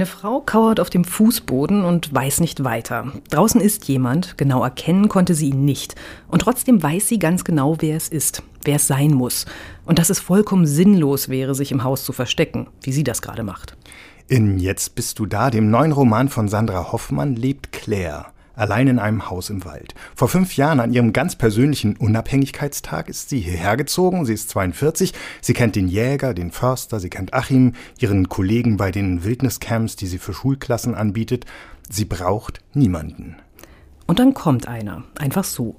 Eine Frau kauert auf dem Fußboden und weiß nicht weiter. Draußen ist jemand, genau erkennen konnte sie ihn nicht. Und trotzdem weiß sie ganz genau, wer es ist, wer es sein muss. Und dass es vollkommen sinnlos wäre, sich im Haus zu verstecken, wie sie das gerade macht. In Jetzt bist du da, dem neuen Roman von Sandra Hoffmann, lebt Claire allein in einem Haus im Wald. Vor fünf Jahren, an ihrem ganz persönlichen Unabhängigkeitstag, ist sie hierher gezogen. Sie ist 42. Sie kennt den Jäger, den Förster, sie kennt Achim, ihren Kollegen bei den Wildniscamps, die sie für Schulklassen anbietet. Sie braucht niemanden. Und dann kommt einer, einfach so.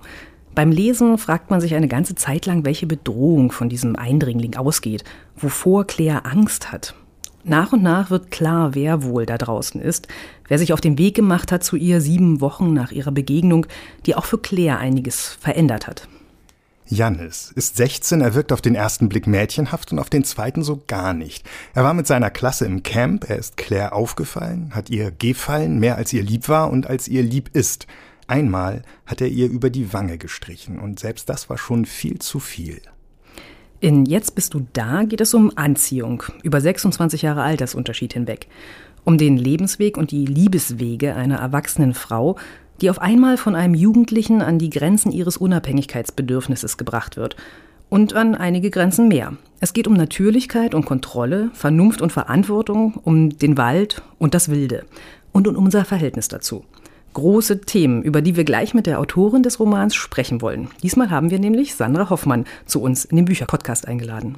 Beim Lesen fragt man sich eine ganze Zeit lang, welche Bedrohung von diesem Eindringling ausgeht, wovor Claire Angst hat. Nach und nach wird klar, wer wohl da draußen ist, wer sich auf den Weg gemacht hat zu ihr sieben Wochen nach ihrer Begegnung, die auch für Claire einiges verändert hat. Jannis ist 16, er wirkt auf den ersten Blick mädchenhaft und auf den zweiten so gar nicht. Er war mit seiner Klasse im Camp, er ist Claire aufgefallen, hat ihr gefallen, mehr als ihr lieb war und als ihr lieb ist. Einmal hat er ihr über die Wange gestrichen und selbst das war schon viel zu viel. In Jetzt bist du da geht es um Anziehung, über 26 Jahre Altersunterschied hinweg. Um den Lebensweg und die Liebeswege einer erwachsenen Frau, die auf einmal von einem Jugendlichen an die Grenzen ihres Unabhängigkeitsbedürfnisses gebracht wird. Und an einige Grenzen mehr. Es geht um Natürlichkeit und Kontrolle, Vernunft und Verantwortung, um den Wald und das Wilde und um unser Verhältnis dazu große Themen, über die wir gleich mit der Autorin des Romans sprechen wollen. Diesmal haben wir nämlich Sandra Hoffmann zu uns in den Bücherpodcast eingeladen.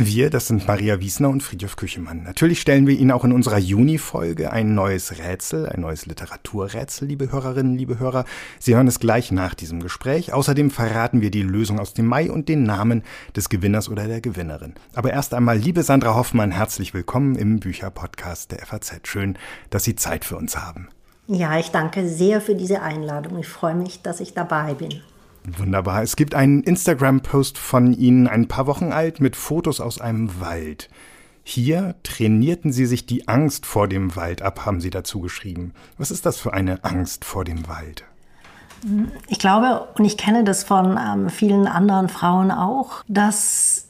Wir, das sind Maria Wiesner und Friedhof Küchemann. Natürlich stellen wir Ihnen auch in unserer Juni-Folge ein neues Rätsel, ein neues Literaturrätsel, liebe Hörerinnen, liebe Hörer. Sie hören es gleich nach diesem Gespräch. Außerdem verraten wir die Lösung aus dem Mai und den Namen des Gewinners oder der Gewinnerin. Aber erst einmal, liebe Sandra Hoffmann, herzlich willkommen im Bücherpodcast der FAZ. Schön, dass Sie Zeit für uns haben. Ja, ich danke sehr für diese Einladung. Ich freue mich, dass ich dabei bin. Wunderbar. Es gibt einen Instagram-Post von Ihnen, ein paar Wochen alt, mit Fotos aus einem Wald. Hier trainierten Sie sich die Angst vor dem Wald ab, haben Sie dazu geschrieben. Was ist das für eine Angst vor dem Wald? Ich glaube, und ich kenne das von ähm, vielen anderen Frauen auch, dass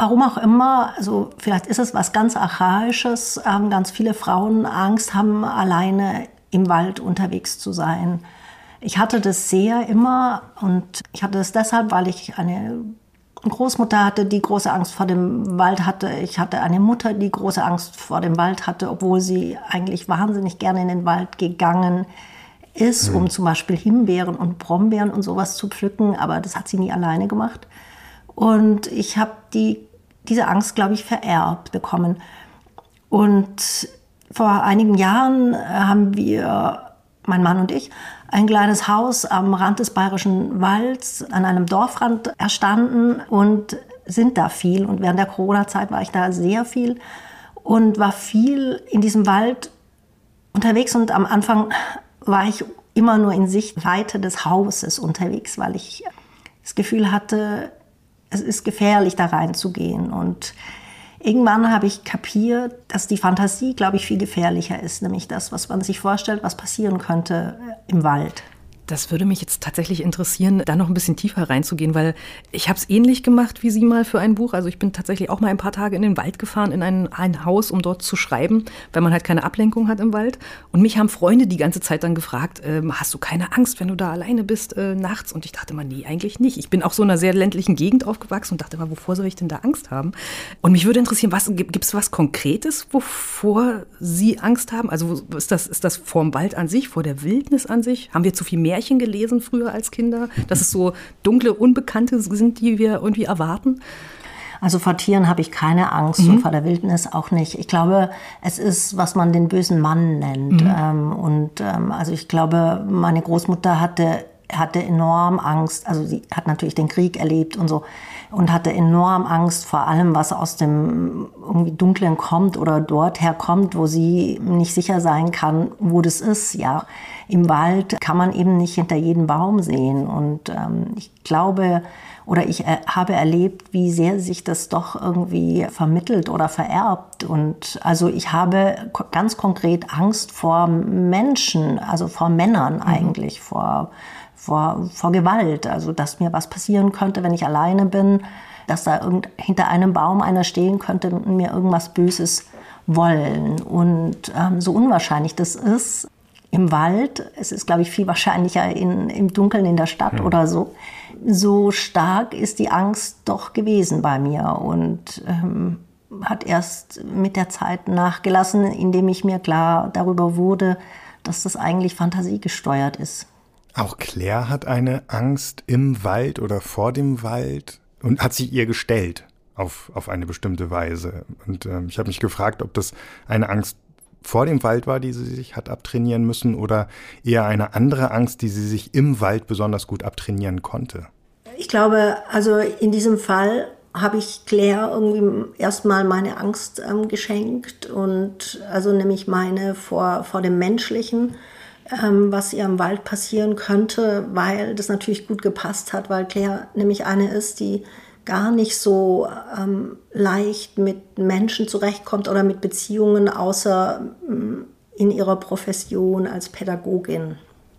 Warum auch immer, also vielleicht ist es was ganz Archaisches, ähm, ganz viele Frauen Angst haben, alleine im Wald unterwegs zu sein. Ich hatte das sehr immer und ich hatte es deshalb, weil ich eine Großmutter hatte, die große Angst vor dem Wald hatte. Ich hatte eine Mutter, die große Angst vor dem Wald hatte, obwohl sie eigentlich wahnsinnig gerne in den Wald gegangen ist, mhm. um zum Beispiel Himbeeren und Brombeeren und sowas zu pflücken. Aber das hat sie nie alleine gemacht. Und ich habe die diese Angst, glaube ich, vererbt bekommen. Und vor einigen Jahren äh, haben wir, mein Mann und ich, ein kleines Haus am Rand des Bayerischen Walds an einem Dorfrand erstanden und sind da viel. Und während der Corona-Zeit war ich da sehr viel und war viel in diesem Wald unterwegs. Und am Anfang war ich immer nur in Sichtweite des Hauses unterwegs, weil ich das Gefühl hatte, es ist gefährlich, da reinzugehen. Und irgendwann habe ich kapiert, dass die Fantasie, glaube ich, viel gefährlicher ist, nämlich das, was man sich vorstellt, was passieren könnte im Wald. Das würde mich jetzt tatsächlich interessieren, da noch ein bisschen tiefer reinzugehen, weil ich habe es ähnlich gemacht wie Sie mal für ein Buch. Also ich bin tatsächlich auch mal ein paar Tage in den Wald gefahren, in ein, ein Haus, um dort zu schreiben, weil man halt keine Ablenkung hat im Wald. Und mich haben Freunde die ganze Zeit dann gefragt, äh, hast du keine Angst, wenn du da alleine bist äh, nachts? Und ich dachte mal, nee, eigentlich nicht. Ich bin auch so in einer sehr ländlichen Gegend aufgewachsen und dachte mal, wovor soll ich denn da Angst haben? Und mich würde interessieren, was gibt es was Konkretes, wovor Sie Angst haben? Also ist das, ist das vorm Wald an sich, vor der Wildnis an sich? Haben wir zu viel mehr Märchen gelesen früher als Kinder, dass es so dunkle, Unbekannte sind, die wir irgendwie erwarten? Also vor Tieren habe ich keine Angst mhm. und vor der Wildnis auch nicht. Ich glaube, es ist, was man den bösen Mann nennt. Mhm. Ähm, und ähm, also ich glaube, meine Großmutter hatte, hatte enorm Angst. Also sie hat natürlich den Krieg erlebt und so und hatte enorm Angst vor allem, was aus dem irgendwie Dunklen kommt oder dort herkommt, wo sie nicht sicher sein kann, wo das ist. Ja, im Wald kann man eben nicht hinter jedem Baum sehen. Und ähm, ich glaube oder ich er, habe erlebt, wie sehr sich das doch irgendwie vermittelt oder vererbt. Und also ich habe ganz konkret Angst vor Menschen, also vor Männern mhm. eigentlich, vor vor, vor Gewalt. Also, dass mir was passieren könnte, wenn ich alleine bin, dass da irgend, hinter einem Baum einer stehen könnte und mir irgendwas Böses wollen. Und ähm, so unwahrscheinlich das ist, im Wald, es ist, glaube ich, viel wahrscheinlicher in, im Dunkeln in der Stadt mhm. oder so, so stark ist die Angst doch gewesen bei mir und ähm, hat erst mit der Zeit nachgelassen, indem ich mir klar darüber wurde, dass das eigentlich fantasiegesteuert ist. Auch Claire hat eine Angst im Wald oder vor dem Wald und hat sich ihr gestellt auf, auf eine bestimmte Weise. Und ähm, ich habe mich gefragt, ob das eine Angst vor dem Wald war, die sie sich hat abtrainieren müssen, oder eher eine andere Angst, die sie sich im Wald besonders gut abtrainieren konnte? Ich glaube, also in diesem Fall habe ich Claire irgendwie erstmal meine Angst ähm, geschenkt und also nämlich meine vor, vor dem Menschlichen, ähm, was ihr im Wald passieren könnte, weil das natürlich gut gepasst hat, weil Claire nämlich eine ist, die gar nicht so ähm, leicht mit Menschen zurechtkommt oder mit Beziehungen, außer ähm, in ihrer Profession als Pädagogin.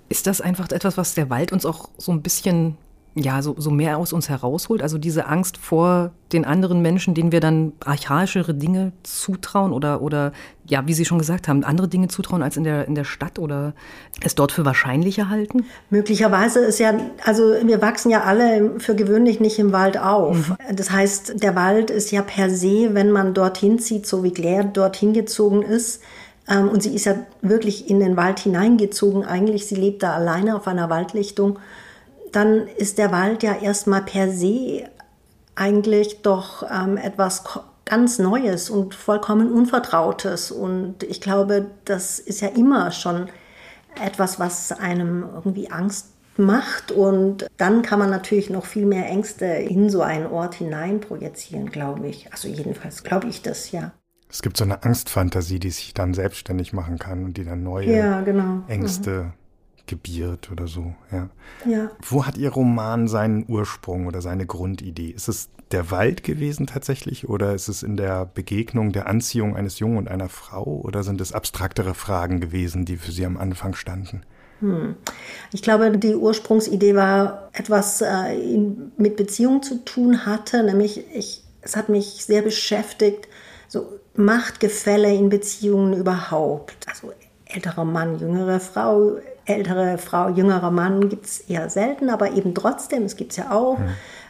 Ist das einfach etwas, was der Wald uns auch so ein bisschen ja, so, so mehr aus uns herausholt. Also diese Angst vor den anderen Menschen, denen wir dann archaischere Dinge zutrauen oder, oder ja, wie Sie schon gesagt haben, andere Dinge zutrauen als in der, in der Stadt oder es dort für wahrscheinlicher halten? Möglicherweise ist ja, also wir wachsen ja alle für gewöhnlich nicht im Wald auf. Mhm. Das heißt, der Wald ist ja per se, wenn man dorthin zieht, so wie Claire dorthin gezogen ist, ähm, und sie ist ja wirklich in den Wald hineingezogen eigentlich. Sie lebt da alleine auf einer Waldlichtung dann ist der Wald ja erstmal per se eigentlich doch ähm, etwas ganz Neues und vollkommen Unvertrautes. Und ich glaube, das ist ja immer schon etwas, was einem irgendwie Angst macht. Und dann kann man natürlich noch viel mehr Ängste in so einen Ort hinein projizieren, glaube ich. Also jedenfalls glaube ich das, ja. Es gibt so eine Angstfantasie, die sich dann selbstständig machen kann und die dann neue ja, genau. Ängste mhm gebiert oder so. Ja. ja. Wo hat Ihr Roman seinen Ursprung oder seine Grundidee? Ist es der Wald gewesen tatsächlich oder ist es in der Begegnung, der Anziehung eines Jungen und einer Frau oder sind es abstraktere Fragen gewesen, die für Sie am Anfang standen? Hm. Ich glaube, die Ursprungsidee war etwas äh, mit Beziehung zu tun hatte, nämlich ich, es hat mich sehr beschäftigt, so Machtgefälle in Beziehungen überhaupt. Also älterer Mann, jüngere Frau, ältere Frau, jüngerer Mann gibt es eher selten, aber eben trotzdem, es gibt es ja auch. Mhm.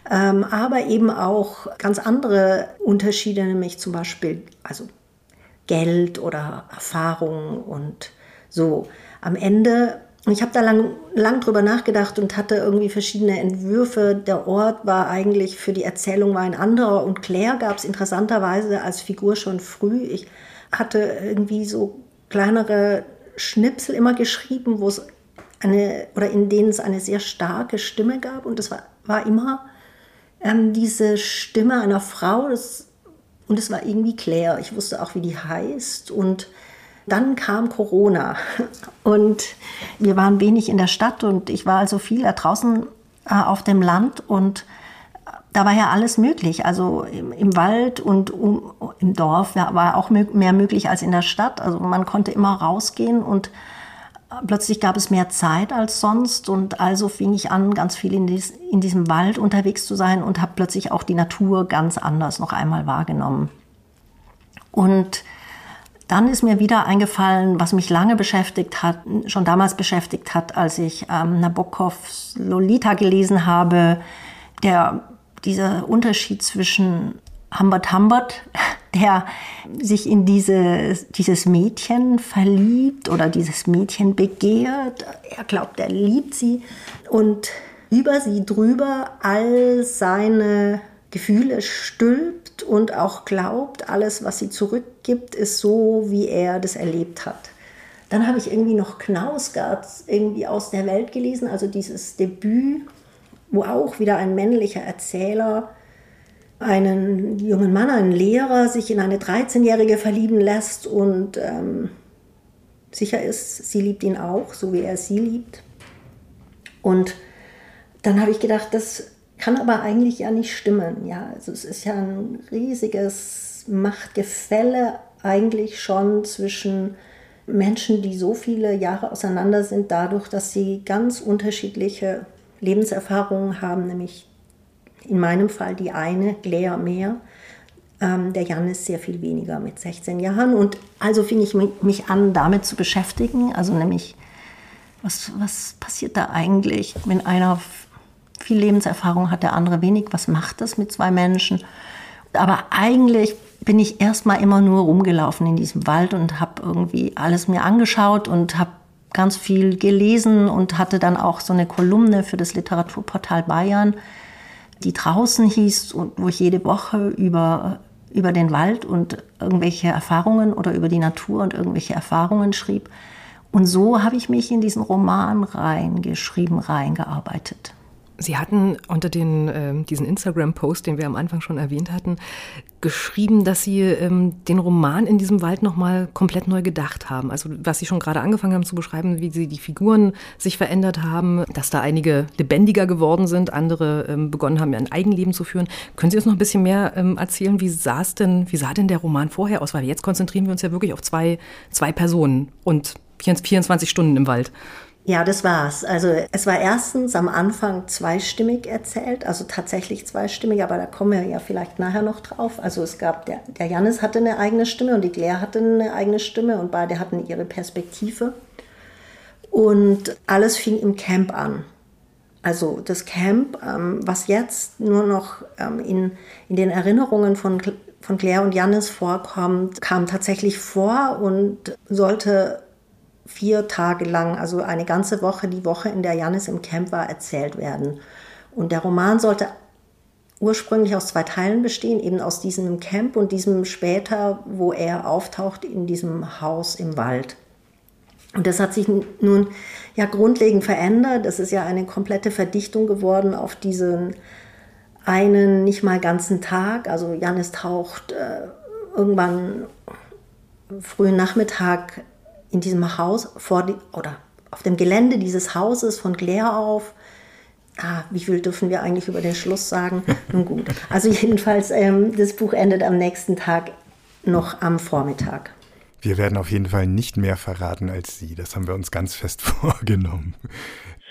Ähm, aber eben auch ganz andere Unterschiede, nämlich zum Beispiel also Geld oder Erfahrung und so. Am Ende, ich habe da lang, lang drüber nachgedacht und hatte irgendwie verschiedene Entwürfe. Der Ort war eigentlich für die Erzählung war ein anderer und Claire gab es interessanterweise als Figur schon früh. Ich hatte irgendwie so kleinere Schnipsel immer geschrieben, wo es eine oder in denen es eine sehr starke Stimme gab. Und das war, war immer ähm, diese Stimme einer Frau. Das, und es war irgendwie Claire. Ich wusste auch, wie die heißt. Und dann kam Corona. Und wir waren wenig in der Stadt. Und ich war also viel da draußen äh, auf dem Land. Und da war ja alles möglich. Also im, im Wald und um, im Dorf war auch mehr möglich als in der Stadt. Also man konnte immer rausgehen und plötzlich gab es mehr Zeit als sonst und also fing ich an, ganz viel in, dies, in diesem Wald unterwegs zu sein und habe plötzlich auch die Natur ganz anders noch einmal wahrgenommen. Und dann ist mir wieder eingefallen, was mich lange beschäftigt hat, schon damals beschäftigt hat, als ich ähm, Nabokovs Lolita gelesen habe, der dieser Unterschied zwischen Humbert Humbert, der sich in diese, dieses Mädchen verliebt oder dieses Mädchen begehrt. Er glaubt, er liebt sie und über sie drüber all seine Gefühle stülpt und auch glaubt, alles, was sie zurückgibt, ist so, wie er das erlebt hat. Dann habe ich irgendwie noch Knausgard irgendwie aus der Welt gelesen, also dieses Debüt wo auch wieder ein männlicher Erzähler einen jungen Mann, einen Lehrer, sich in eine 13-Jährige verlieben lässt und ähm, sicher ist, sie liebt ihn auch, so wie er sie liebt. Und dann habe ich gedacht, das kann aber eigentlich ja nicht stimmen. Ja, also es ist ja ein riesiges Machtgefälle eigentlich schon zwischen Menschen, die so viele Jahre auseinander sind, dadurch, dass sie ganz unterschiedliche Lebenserfahrungen haben, nämlich in meinem Fall die eine, Claire mehr, Ähm, der Janis sehr viel weniger mit 16 Jahren. Und also fing ich mich an, damit zu beschäftigen. Also nämlich, was, was passiert da eigentlich, wenn einer viel Lebenserfahrung hat, der andere wenig? Was macht das mit zwei Menschen? Aber eigentlich bin ich erstmal immer nur rumgelaufen in diesem Wald und habe irgendwie alles mir angeschaut und habe ganz viel gelesen und hatte dann auch so eine Kolumne für das Literaturportal Bayern, die draußen hieß und wo ich jede Woche über, über den Wald und irgendwelche Erfahrungen oder über die Natur und irgendwelche Erfahrungen schrieb. Und so habe ich mich in diesen Roman reingeschrieben, reingearbeitet. Sie hatten unter den, äh, diesen Instagram-Post, den wir am Anfang schon erwähnt hatten, geschrieben, dass Sie ähm, den Roman in diesem Wald nochmal komplett neu gedacht haben. Also was Sie schon gerade angefangen haben zu beschreiben, wie Sie die Figuren sich verändert haben, dass da einige lebendiger geworden sind, andere ähm, begonnen haben, ein Eigenleben zu führen. Können Sie uns noch ein bisschen mehr ähm, erzählen, wie sah es denn, wie sah denn der Roman vorher aus? Weil jetzt konzentrieren wir uns ja wirklich auf zwei, zwei Personen und 24 Stunden im Wald. Ja, das war's. Also es war erstens am Anfang zweistimmig erzählt, also tatsächlich zweistimmig, aber da kommen wir ja vielleicht nachher noch drauf. Also es gab, der, der Janis hatte eine eigene Stimme und die Claire hatte eine eigene Stimme und beide hatten ihre Perspektive. Und alles fing im Camp an. Also das Camp, ähm, was jetzt nur noch ähm, in, in den Erinnerungen von, von Claire und Janis vorkommt, kam tatsächlich vor und sollte vier Tage lang, also eine ganze Woche, die Woche, in der Janis im Camp war, erzählt werden. Und der Roman sollte ursprünglich aus zwei Teilen bestehen, eben aus diesem Camp und diesem später, wo er auftaucht in diesem Haus im Wald. Und das hat sich nun ja grundlegend verändert. Das ist ja eine komplette Verdichtung geworden auf diesen einen nicht mal ganzen Tag. Also Janis taucht äh, irgendwann frühen Nachmittag in diesem Haus vor die, oder auf dem Gelände dieses Hauses von Claire auf. Ah, wie viel dürfen wir eigentlich über den Schluss sagen? Nun gut. Also jedenfalls, ähm, das Buch endet am nächsten Tag noch am Vormittag. Wir werden auf jeden Fall nicht mehr verraten als Sie. Das haben wir uns ganz fest vorgenommen.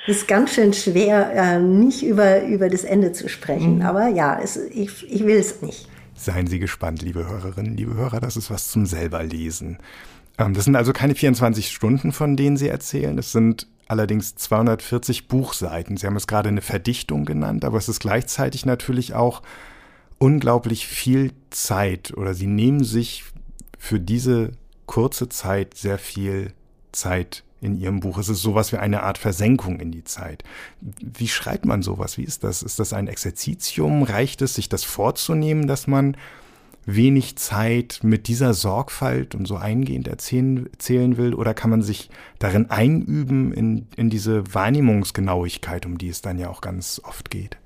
Es ist ganz schön schwer, äh, nicht über, über das Ende zu sprechen. Mhm. Aber ja, es, ich, ich will es nicht. Seien Sie gespannt, liebe Hörerinnen, liebe Hörer, das ist was zum selberlesen. Ähm, das sind also keine 24 Stunden, von denen Sie erzählen. Es sind allerdings 240 Buchseiten. Sie haben es gerade eine Verdichtung genannt, aber es ist gleichzeitig natürlich auch unglaublich viel Zeit oder Sie nehmen sich für diese kurze Zeit sehr viel Zeit in Ihrem Buch. Es ist sowas wie eine Art Versenkung in die Zeit. Wie schreibt man sowas? Wie ist das? Ist das ein Exerzitium? Reicht es, sich das vorzunehmen, dass man wenig Zeit mit dieser Sorgfalt und so eingehend erzählen, erzählen will? Oder kann man sich darin einüben in, in diese Wahrnehmungsgenauigkeit, um die es dann ja auch ganz oft geht?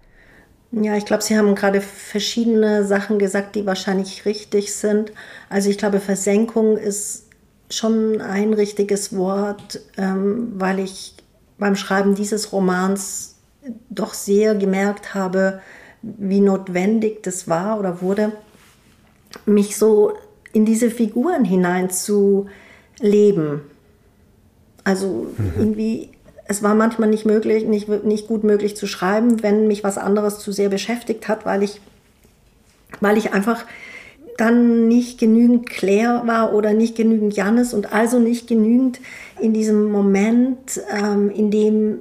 Ja, ich glaube, Sie haben gerade verschiedene Sachen gesagt, die wahrscheinlich richtig sind. Also ich glaube, Versenkung ist schon ein richtiges Wort, ähm, weil ich beim Schreiben dieses Romans doch sehr gemerkt habe, wie notwendig das war oder wurde, mich so in diese Figuren hinein zu leben. Also mhm. irgendwie, es war manchmal nicht möglich, nicht, nicht gut möglich zu schreiben, wenn mich was anderes zu sehr beschäftigt hat, weil ich, weil ich einfach dann nicht genügend Claire war oder nicht genügend Jannis und also nicht genügend in diesem Moment, ähm, in dem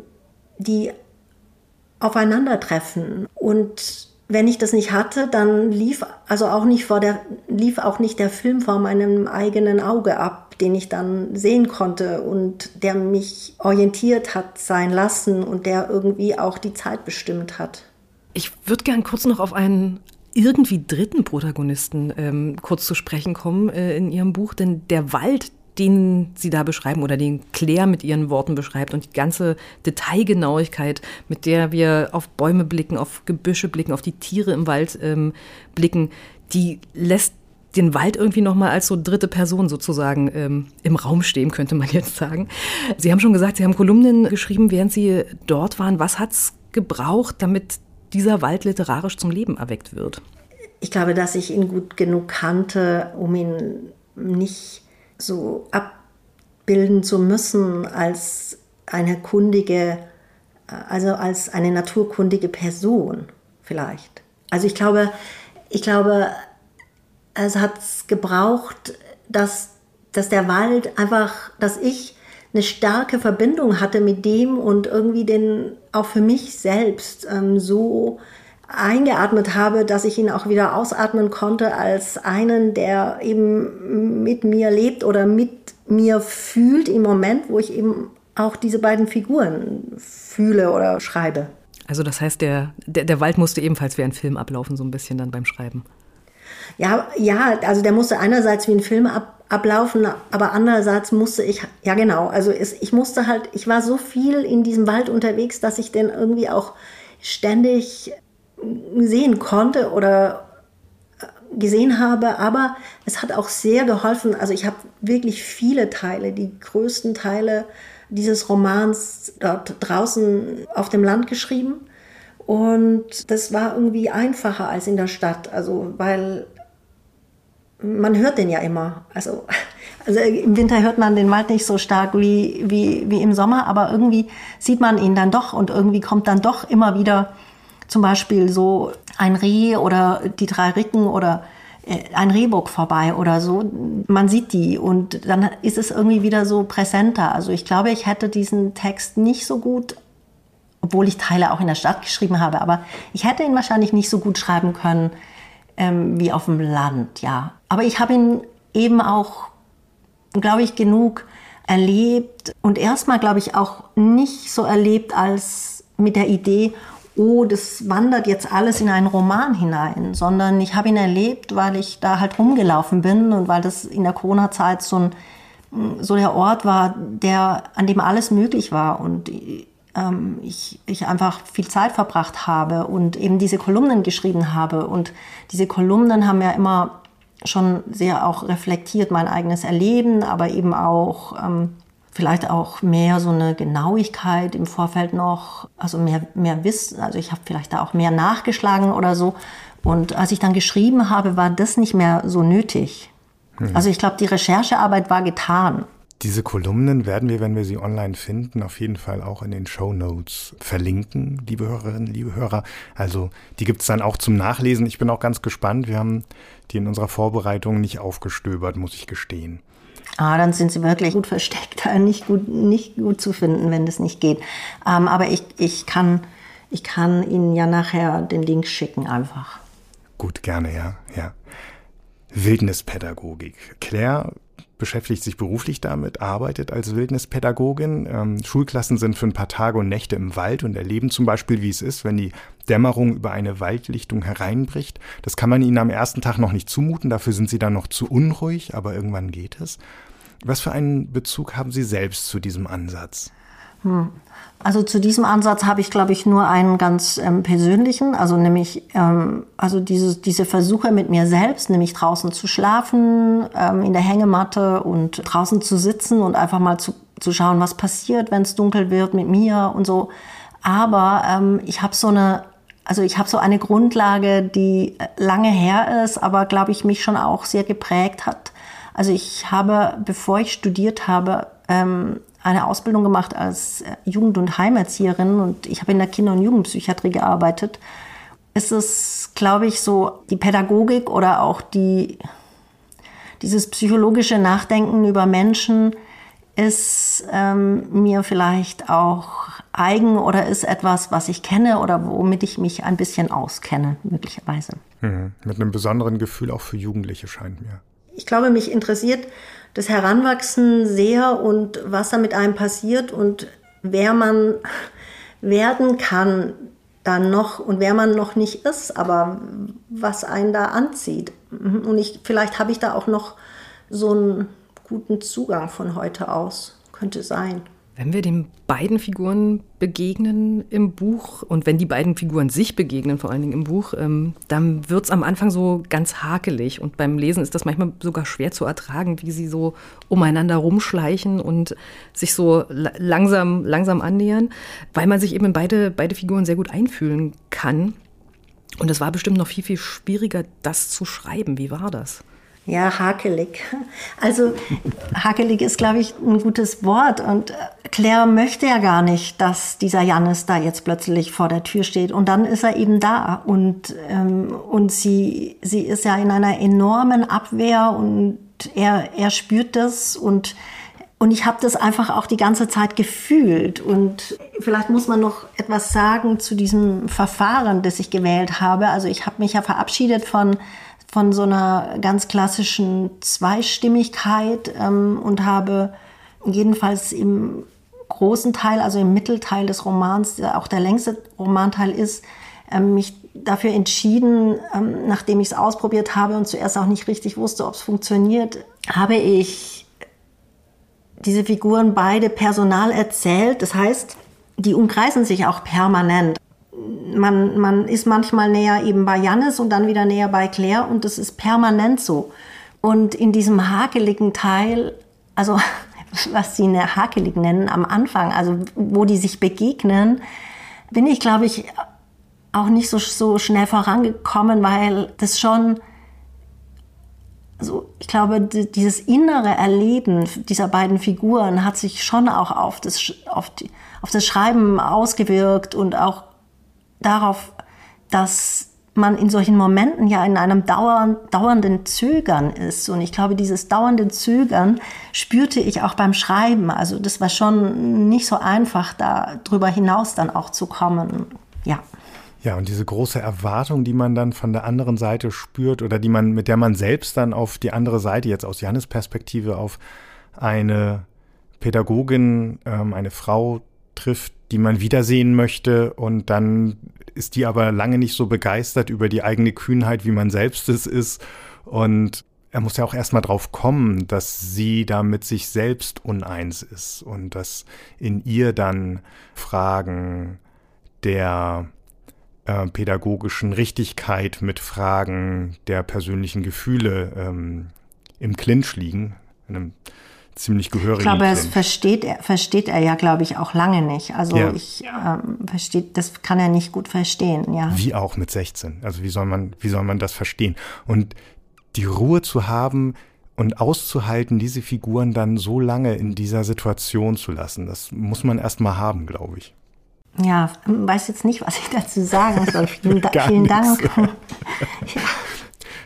die aufeinandertreffen. Und wenn ich das nicht hatte, dann lief also auch nicht vor der lief auch nicht der Film vor meinem eigenen Auge ab, den ich dann sehen konnte und der mich orientiert hat sein lassen und der irgendwie auch die Zeit bestimmt hat. Ich würde gern kurz noch auf einen irgendwie dritten Protagonisten ähm, kurz zu sprechen kommen äh, in Ihrem Buch, denn der Wald, den Sie da beschreiben oder den Claire mit ihren Worten beschreibt und die ganze Detailgenauigkeit, mit der wir auf Bäume blicken, auf Gebüsche blicken, auf die Tiere im Wald ähm, blicken, die lässt den Wald irgendwie nochmal als so dritte Person sozusagen ähm, im Raum stehen, könnte man jetzt sagen. Sie haben schon gesagt, Sie haben Kolumnen geschrieben, während Sie dort waren. Was hat es gebraucht, damit dieser Wald literarisch zum Leben erweckt wird? Ich glaube, dass ich ihn gut genug kannte, um ihn nicht so abbilden zu müssen als eine kundige, also als eine naturkundige Person vielleicht. Also ich glaube, ich glaube, es hat gebraucht, dass, dass der Wald einfach, dass ich eine starke Verbindung hatte mit dem und irgendwie den auch für mich selbst ähm, so eingeatmet habe, dass ich ihn auch wieder ausatmen konnte als einen, der eben mit mir lebt oder mit mir fühlt im Moment, wo ich eben auch diese beiden Figuren fühle oder schreibe. Also das heißt, der, der, der Wald musste ebenfalls wie ein Film ablaufen, so ein bisschen dann beim Schreiben. Ja, ja, also der musste einerseits wie ein Film ab, ablaufen, aber andererseits musste ich, ja genau, also es, ich musste halt, ich war so viel in diesem Wald unterwegs, dass ich den irgendwie auch ständig sehen konnte oder äh, gesehen habe, aber es hat auch sehr geholfen. Also ich habe wirklich viele Teile, die größten Teile dieses Romans dort draußen auf dem Land geschrieben. Und das war irgendwie einfacher als in der Stadt, also weil man hört den ja immer. Also, also im Winter hört man den Wald nicht so stark wie, wie, wie im Sommer, aber irgendwie sieht man ihn dann doch und irgendwie kommt dann doch immer wieder zum Beispiel so ein Reh oder die drei Ricken oder äh, ein Rehbock vorbei oder so. Man sieht die und dann ist es irgendwie wieder so präsenter. Also ich glaube, ich hätte diesen Text nicht so gut, obwohl ich Teile auch in der Stadt geschrieben habe, aber ich hätte ihn wahrscheinlich nicht so gut schreiben können ähm, wie auf dem Land, ja. Aber ich habe ihn eben auch, glaube ich, genug erlebt und erstmal, glaube ich, auch nicht so erlebt als mit der Idee, oh, das wandert jetzt alles in einen Roman hinein, sondern ich habe ihn erlebt, weil ich da halt rumgelaufen bin und weil das in der Corona-Zeit so, ein, so der Ort war, der, an dem alles möglich war und ähm, ich, ich einfach viel Zeit verbracht habe und eben diese Kolumnen geschrieben habe. Und diese Kolumnen haben ja immer schon sehr auch reflektiert mein eigenes Erleben, aber eben auch ähm, vielleicht auch mehr so eine Genauigkeit im Vorfeld noch, also mehr, mehr Wissen, also ich habe vielleicht da auch mehr nachgeschlagen oder so. Und als ich dann geschrieben habe, war das nicht mehr so nötig. Hm. Also ich glaube, die Recherchearbeit war getan. Diese Kolumnen werden wir, wenn wir sie online finden, auf jeden Fall auch in den Show Notes verlinken, liebe Hörerinnen, liebe Hörer. Also die gibt es dann auch zum Nachlesen. Ich bin auch ganz gespannt. Wir haben die in unserer Vorbereitung nicht aufgestöbert, muss ich gestehen. Ah, dann sind sie wirklich gut versteckt, nicht gut, nicht gut zu finden, wenn das nicht geht. Ähm, aber ich, ich, kann, ich kann Ihnen ja nachher den Link schicken einfach. Gut, gerne, ja, ja. Wildnispädagogik. Claire beschäftigt sich beruflich damit, arbeitet als Wildnispädagogin. Ähm, Schulklassen sind für ein paar Tage und Nächte im Wald und erleben zum Beispiel, wie es ist, wenn die Dämmerung über eine Waldlichtung hereinbricht. Das kann man ihnen am ersten Tag noch nicht zumuten, dafür sind sie dann noch zu unruhig, aber irgendwann geht es. Was für einen Bezug haben Sie selbst zu diesem Ansatz? Hm. Also zu diesem Ansatz habe ich, glaube ich, nur einen ganz ähm, persönlichen, also nämlich ähm, also diese, diese Versuche mit mir selbst, nämlich draußen zu schlafen, ähm, in der Hängematte und draußen zu sitzen und einfach mal zu, zu schauen, was passiert, wenn es dunkel wird mit mir und so. Aber ähm, ich habe so eine, also ich habe so eine Grundlage, die lange her ist, aber glaube ich mich schon auch sehr geprägt hat. Also ich habe, bevor ich studiert habe, ähm, eine Ausbildung gemacht als äh, Jugend- und Heimerzieherin und ich habe in der Kinder- und Jugendpsychiatrie gearbeitet. Es ist, glaube ich, so die Pädagogik oder auch die, dieses psychologische Nachdenken über Menschen ist ähm, mir vielleicht auch eigen oder ist etwas, was ich kenne oder womit ich mich ein bisschen auskenne, möglicherweise. Mhm. Mit einem besonderen Gefühl auch für Jugendliche scheint mir. Ich glaube, mich interessiert das Heranwachsen sehr und was da mit einem passiert und wer man werden kann dann noch und wer man noch nicht ist, aber was einen da anzieht. Und ich, vielleicht habe ich da auch noch so einen guten Zugang von heute aus. Könnte sein. Wenn wir den beiden Figuren begegnen im Buch und wenn die beiden Figuren sich begegnen, vor allen Dingen im Buch, ähm, dann wird es am Anfang so ganz hakelig. Und beim Lesen ist das manchmal sogar schwer zu ertragen, wie sie so umeinander rumschleichen und sich so langsam, langsam annähern, weil man sich eben in beide, beide Figuren sehr gut einfühlen kann. Und es war bestimmt noch viel, viel schwieriger, das zu schreiben. Wie war das? Ja, hakelig. Also hakelig ist, glaube ich, ein gutes Wort. Und äh, Claire möchte ja gar nicht, dass dieser Jannis da jetzt plötzlich vor der Tür steht. Und dann ist er eben da. Und, ähm, und sie, sie ist ja in einer enormen Abwehr und er, er spürt das und und ich habe das einfach auch die ganze Zeit gefühlt. Und vielleicht muss man noch etwas sagen zu diesem Verfahren, das ich gewählt habe. Also ich habe mich ja verabschiedet von, von so einer ganz klassischen Zweistimmigkeit ähm, und habe jedenfalls im großen Teil, also im Mittelteil des Romans, der auch der längste Romanteil ist, ähm, mich dafür entschieden, ähm, nachdem ich es ausprobiert habe und zuerst auch nicht richtig wusste, ob es funktioniert, habe ich diese Figuren beide personal erzählt. Das heißt, die umkreisen sich auch permanent. Man, man ist manchmal näher eben bei Jannis und dann wieder näher bei Claire und das ist permanent so. Und in diesem hakeligen Teil, also was sie eine hakelig nennen am Anfang, also wo die sich begegnen, bin ich, glaube ich, auch nicht so, so schnell vorangekommen, weil das schon also ich glaube, dieses innere Erleben dieser beiden Figuren hat sich schon auch auf das, auf, die, auf das Schreiben ausgewirkt und auch darauf, dass man in solchen Momenten ja in einem dauernden Zögern ist. Und ich glaube, dieses dauernde Zögern spürte ich auch beim Schreiben. Also das war schon nicht so einfach, da drüber hinaus dann auch zu kommen. Ja. Ja, und diese große Erwartung, die man dann von der anderen Seite spürt oder die man, mit der man selbst dann auf die andere Seite, jetzt aus Jannes Perspektive, auf eine Pädagogin, ähm, eine Frau trifft, die man wiedersehen möchte. Und dann ist die aber lange nicht so begeistert über die eigene Kühnheit, wie man selbst es ist. Und er muss ja auch erstmal drauf kommen, dass sie da mit sich selbst uneins ist und dass in ihr dann Fragen der äh, pädagogischen Richtigkeit mit Fragen der persönlichen Gefühle ähm, im Clinch liegen, in einem ziemlich gehörigen Ich glaube, das versteht er, versteht er ja, glaube ich, auch lange nicht. Also ja. ich ähm, versteht, das kann er nicht gut verstehen, ja. Wie auch mit 16. Also wie soll man, wie soll man das verstehen? Und die Ruhe zu haben, und auszuhalten, diese Figuren dann so lange in dieser Situation zu lassen, das muss man erst mal haben, glaube ich. Ja, weiß jetzt nicht, was ich dazu sagen soll. Vielen Dank.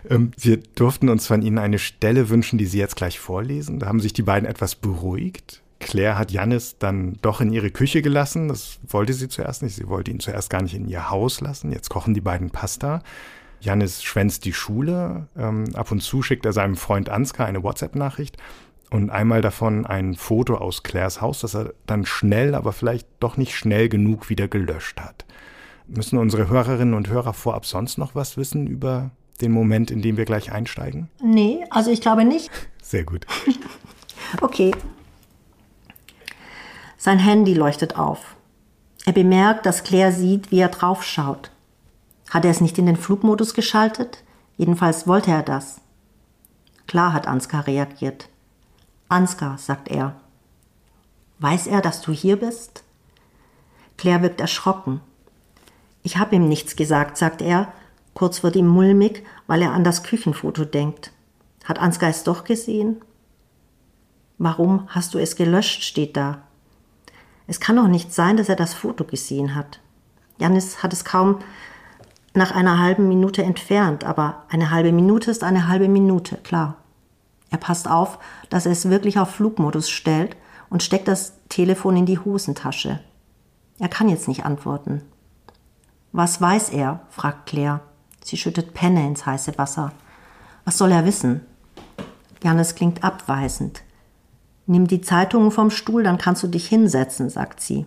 Ähm, wir durften uns von Ihnen eine Stelle wünschen, die Sie jetzt gleich vorlesen. Da haben sich die beiden etwas beruhigt. Claire hat Jannis dann doch in ihre Küche gelassen. Das wollte sie zuerst nicht. Sie wollte ihn zuerst gar nicht in ihr Haus lassen. Jetzt kochen die beiden Pasta. Jannis schwänzt die Schule. Ähm, ab und zu schickt er seinem Freund Ansgar eine WhatsApp-Nachricht und einmal davon ein Foto aus Claires Haus, das er dann schnell, aber vielleicht doch nicht schnell genug wieder gelöscht hat. Müssen unsere Hörerinnen und Hörer vorab sonst noch was wissen über den Moment, in dem wir gleich einsteigen? Nee, also ich glaube nicht. Sehr gut. okay. Sein Handy leuchtet auf. Er bemerkt, dass Claire sieht, wie er draufschaut. Hat er es nicht in den Flugmodus geschaltet? Jedenfalls wollte er das. Klar hat Ansgar reagiert. Ansgar, sagt er. Weiß er, dass du hier bist? Claire wirkt erschrocken. Ich habe ihm nichts gesagt, sagt er. Kurz wird ihm mulmig, weil er an das Küchenfoto denkt. Hat Ansgar es doch gesehen? Warum hast du es gelöscht, steht da. Es kann doch nicht sein, dass er das Foto gesehen hat. Janis hat es kaum nach einer halben Minute entfernt, aber eine halbe Minute ist eine halbe Minute, klar. Er passt auf, dass er es wirklich auf Flugmodus stellt und steckt das Telefon in die Hosentasche. Er kann jetzt nicht antworten. Was weiß er? fragt Claire. Sie schüttet Penne ins heiße Wasser. Was soll er wissen? Janis klingt abweisend. Nimm die Zeitungen vom Stuhl, dann kannst du dich hinsetzen, sagt sie.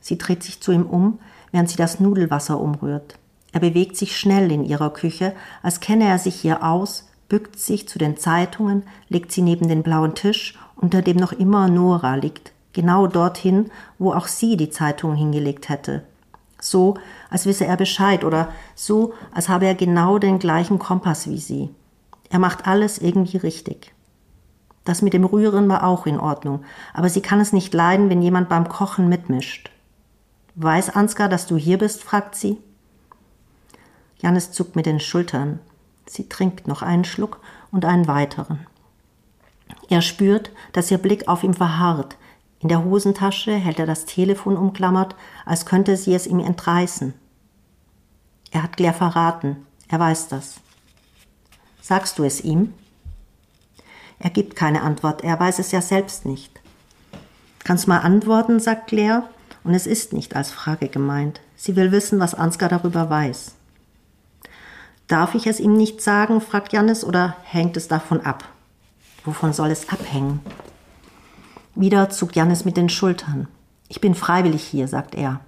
Sie dreht sich zu ihm um, während sie das Nudelwasser umrührt. Er bewegt sich schnell in ihrer Küche, als kenne er sich hier aus, bückt sich zu den Zeitungen, legt sie neben den blauen Tisch, unter dem noch immer Nora liegt, genau dorthin, wo auch sie die Zeitung hingelegt hätte. So, als wisse er Bescheid oder so, als habe er genau den gleichen Kompass wie sie. Er macht alles irgendwie richtig. Das mit dem Rühren war auch in Ordnung, aber sie kann es nicht leiden, wenn jemand beim Kochen mitmischt. Weiß Ansgar, dass du hier bist? fragt sie. Janis zuckt mit den Schultern. Sie trinkt noch einen Schluck und einen weiteren. Er spürt, dass ihr Blick auf ihm verharrt. In der Hosentasche hält er das Telefon umklammert, als könnte sie es ihm entreißen. Er hat Claire verraten. Er weiß das. Sagst du es ihm? Er gibt keine Antwort. Er weiß es ja selbst nicht. Kannst mal antworten, sagt Claire. Und es ist nicht als Frage gemeint. Sie will wissen, was Ansgar darüber weiß. Darf ich es ihm nicht sagen, fragt Janis, oder hängt es davon ab? Wovon soll es abhängen? Wieder zuckt Janis mit den Schultern. Ich bin freiwillig hier, sagt er.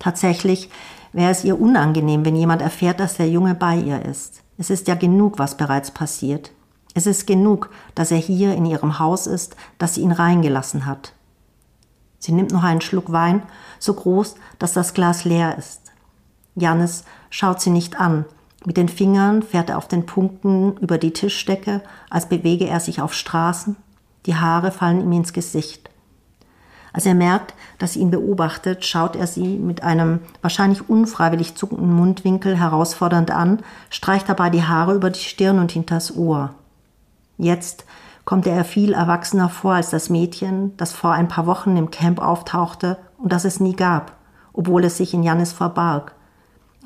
Tatsächlich wäre es ihr unangenehm, wenn jemand erfährt, dass der Junge bei ihr ist. Es ist ja genug, was bereits passiert. Es ist genug, dass er hier in ihrem Haus ist, dass sie ihn reingelassen hat. Sie nimmt noch einen Schluck Wein, so groß, dass das Glas leer ist. Jannis schaut sie nicht an. Mit den Fingern fährt er auf den Punkten über die Tischdecke, als bewege er sich auf Straßen. Die Haare fallen ihm ins Gesicht. Als er merkt, dass sie ihn beobachtet, schaut er sie mit einem wahrscheinlich unfreiwillig zuckenden Mundwinkel herausfordernd an, streicht dabei die Haare über die Stirn und hinters Ohr. Jetzt kommt er viel erwachsener vor als das Mädchen, das vor ein paar Wochen im Camp auftauchte und das es nie gab, obwohl es sich in Jannis verbarg.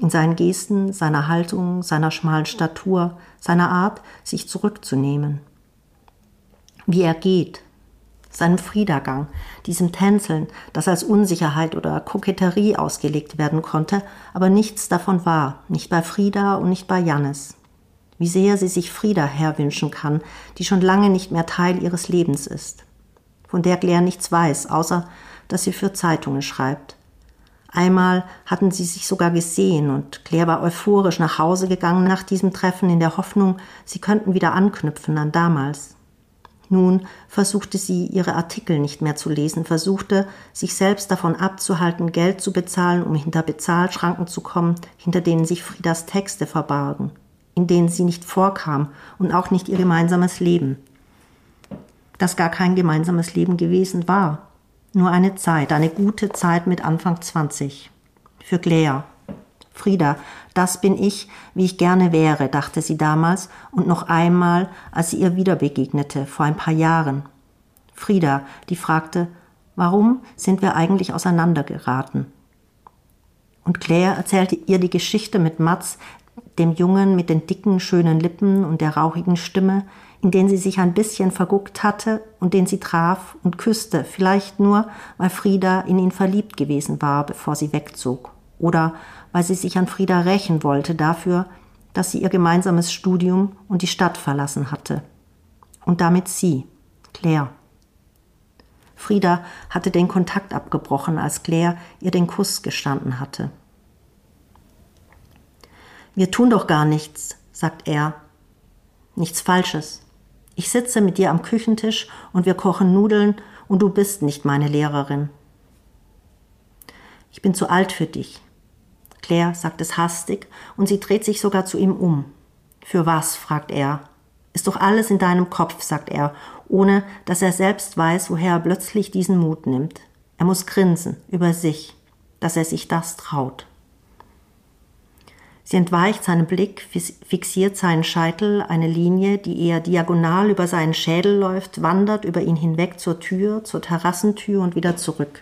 In seinen Gesten, seiner Haltung, seiner schmalen Statur, seiner Art, sich zurückzunehmen. Wie er geht, seinem Friedergang, diesem Tänzeln, das als Unsicherheit oder Koketterie ausgelegt werden konnte, aber nichts davon war, nicht bei Frieda und nicht bei Jannis. Wie sehr sie sich Frieda herwünschen kann, die schon lange nicht mehr Teil ihres Lebens ist, von der Claire nichts weiß, außer dass sie für Zeitungen schreibt. Einmal hatten sie sich sogar gesehen und Claire war euphorisch nach Hause gegangen nach diesem Treffen in der Hoffnung, sie könnten wieder anknüpfen an damals. Nun versuchte sie, ihre Artikel nicht mehr zu lesen, versuchte, sich selbst davon abzuhalten, Geld zu bezahlen, um hinter Bezahlschranken zu kommen, hinter denen sich Friedas Texte verbargen, in denen sie nicht vorkam und auch nicht ihr gemeinsames Leben. Das gar kein gemeinsames Leben gewesen war. Nur eine Zeit, eine gute Zeit mit Anfang 20. Für Claire. Frieda, das bin ich, wie ich gerne wäre, dachte sie damals und noch einmal, als sie ihr wieder begegnete, vor ein paar Jahren. Frieda, die fragte, warum sind wir eigentlich auseinandergeraten? Und Claire erzählte ihr die Geschichte mit Mats, dem Jungen mit den dicken, schönen Lippen und der rauchigen Stimme, in den sie sich ein bisschen verguckt hatte und den sie traf und küsste, vielleicht nur, weil Frieda in ihn verliebt gewesen war, bevor sie wegzog. Oder weil sie sich an Frieda rächen wollte dafür, dass sie ihr gemeinsames Studium und die Stadt verlassen hatte. Und damit sie, Claire. Frieda hatte den Kontakt abgebrochen, als Claire ihr den Kuss gestanden hatte. Wir tun doch gar nichts, sagt er. Nichts Falsches. Ich sitze mit dir am Küchentisch und wir kochen Nudeln und du bist nicht meine Lehrerin. Ich bin zu alt für dich. Claire sagt es hastig und sie dreht sich sogar zu ihm um. Für was? fragt er. Ist doch alles in deinem Kopf, sagt er, ohne dass er selbst weiß, woher er plötzlich diesen Mut nimmt. Er muss grinsen über sich, dass er sich das traut. Sie entweicht seinen Blick, fixiert seinen Scheitel, eine Linie, die eher diagonal über seinen Schädel läuft, wandert über ihn hinweg zur Tür, zur Terrassentür und wieder zurück.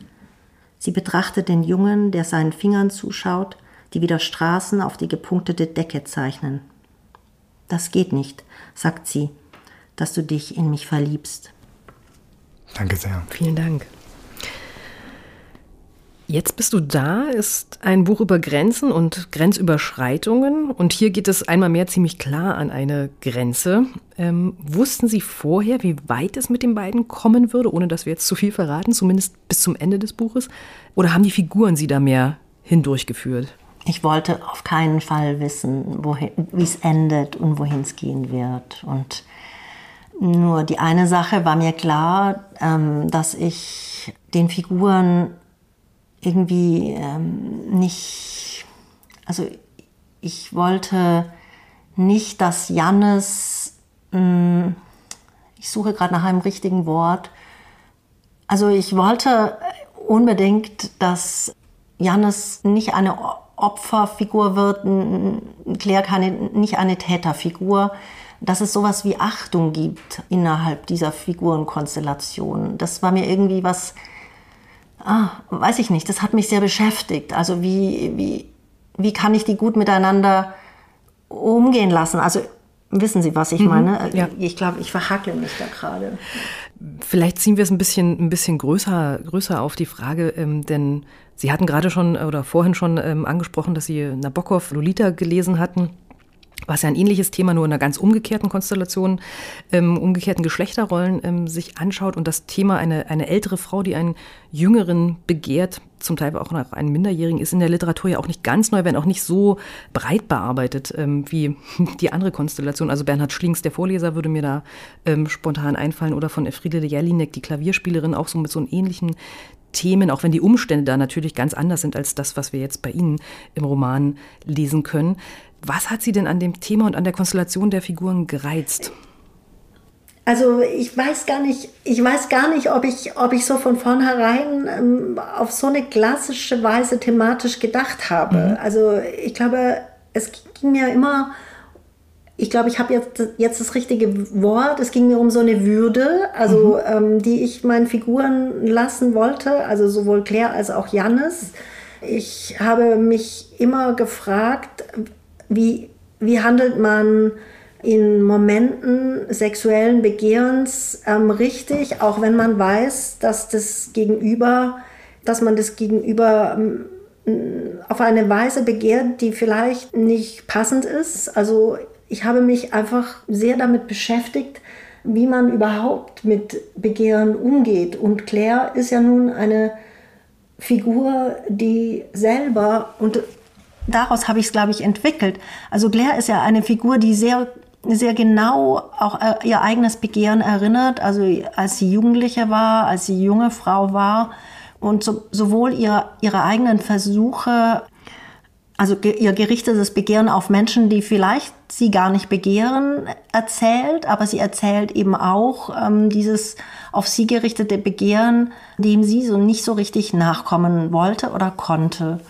Sie betrachtet den Jungen, der seinen Fingern zuschaut, die wieder Straßen auf die gepunktete Decke zeichnen. Das geht nicht, sagt sie, dass du dich in mich verliebst. Danke sehr. Vielen Dank. Jetzt bist du da ist ein Buch über Grenzen und Grenzüberschreitungen. Und hier geht es einmal mehr ziemlich klar an eine Grenze. Ähm, wussten Sie vorher, wie weit es mit den beiden kommen würde, ohne dass wir jetzt zu viel verraten, zumindest bis zum Ende des Buches? Oder haben die Figuren Sie da mehr hindurchgeführt? Ich wollte auf keinen Fall wissen, wie es endet und wohin es gehen wird. Und nur die eine Sache war mir klar, ähm, dass ich den Figuren irgendwie ähm, nicht, also ich wollte nicht, dass Jannes, mh, ich suche gerade nach einem richtigen Wort, also ich wollte unbedingt, dass Jannes nicht eine Opferfigur wird, Claire keine, nicht eine Täterfigur, dass es sowas wie Achtung gibt innerhalb dieser Figurenkonstellation. Das war mir irgendwie was, ah, weiß ich nicht, das hat mich sehr beschäftigt. Also wie, wie, wie kann ich die gut miteinander umgehen lassen? Also wissen Sie, was ich mhm, meine? Ja. Ich glaube, ich verhackle mich da gerade. Vielleicht ziehen wir es ein bisschen, ein bisschen größer, größer auf die Frage, ähm, denn Sie hatten gerade schon oder vorhin schon ähm, angesprochen, dass Sie Nabokov Lolita gelesen hatten was ja ein ähnliches Thema nur in einer ganz umgekehrten Konstellation, ähm, umgekehrten Geschlechterrollen ähm, sich anschaut und das Thema eine, eine ältere Frau, die einen Jüngeren begehrt, zum Teil auch noch einen Minderjährigen, ist in der Literatur ja auch nicht ganz neu, wenn auch nicht so breit bearbeitet ähm, wie die andere Konstellation. Also Bernhard Schlings, der Vorleser, würde mir da ähm, spontan einfallen oder von Elfriede Jelinek, die Klavierspielerin, auch so mit so einem ähnlichen Themen, auch wenn die Umstände da natürlich ganz anders sind als das, was wir jetzt bei Ihnen im Roman lesen können. Was hat Sie denn an dem Thema und an der Konstellation der Figuren gereizt? Also ich weiß gar nicht, ich weiß gar nicht, ob ich, ob ich so von vornherein ähm, auf so eine klassische Weise thematisch gedacht habe. Mhm. Also ich glaube, es ging mir immer, ich glaube, ich habe jetzt, jetzt das richtige Wort, es ging mir um so eine Würde, also mhm. ähm, die ich meinen Figuren lassen wollte, also sowohl Claire als auch Jannis. Ich habe mich immer gefragt, wie, wie handelt man in Momenten sexuellen Begehrens ähm, richtig, auch wenn man weiß, dass das Gegenüber, dass man das Gegenüber ähm, auf eine Weise begehrt, die vielleicht nicht passend ist. Also ich habe mich einfach sehr damit beschäftigt, wie man überhaupt mit Begehren umgeht. Und Claire ist ja nun eine Figur, die selber und daraus habe ich es, glaube ich, entwickelt. Also Claire ist ja eine Figur, die sehr sehr genau auch äh, ihr eigenes Begehren erinnert, also als sie Jugendliche war, als sie junge Frau war und so, sowohl ihr, ihre eigenen Versuche, also ihr gerichtetes Begehren auf Menschen, die vielleicht sie gar nicht begehren, erzählt, aber sie erzählt eben auch ähm, dieses auf sie gerichtete Begehren, dem sie so nicht so richtig nachkommen wollte oder konnte.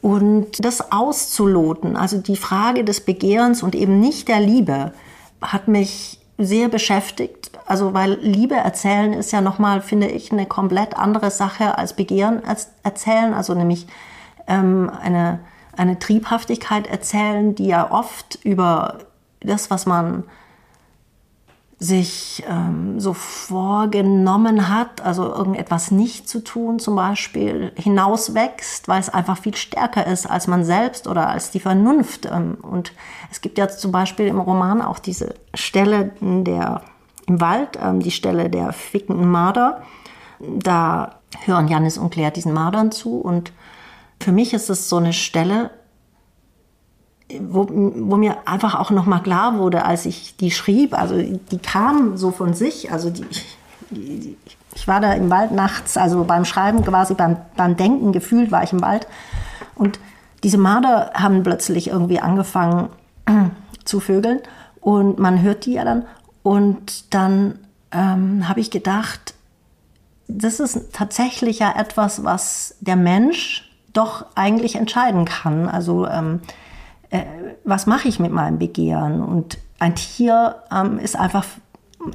Und das auszuloten, also die Frage des Begehrens und eben nicht der Liebe, hat mich sehr beschäftigt. Also weil Liebe erzählen ist ja nochmal, finde ich, eine komplett andere Sache als Begehren erzählen. Also nämlich ähm, eine, eine Triebhaftigkeit erzählen, die ja oft über das, was man sich ähm, so vorgenommen hat, also irgendetwas nicht zu tun zum Beispiel, hinauswächst, weil es einfach viel stärker ist als man selbst oder als die Vernunft. Ähm, und es gibt ja zum Beispiel im Roman auch diese Stelle der, im Wald, ähm, die Stelle der fickenden Marder. Da hören Janis und Claire diesen Mardern zu und für mich ist es so eine Stelle, wo, wo mir einfach auch nochmal klar wurde, als ich die schrieb, also die kam so von sich, also die, die, ich war da im Wald nachts, also beim Schreiben quasi, beim, beim Denken gefühlt war ich im Wald und diese Marder haben plötzlich irgendwie angefangen zu vögeln und man hört die ja dann und dann ähm, habe ich gedacht, das ist tatsächlich ja etwas, was der Mensch doch eigentlich entscheiden kann. Also ähm, äh, was mache ich mit meinem Begehren? Und ein Tier ähm, ist einfach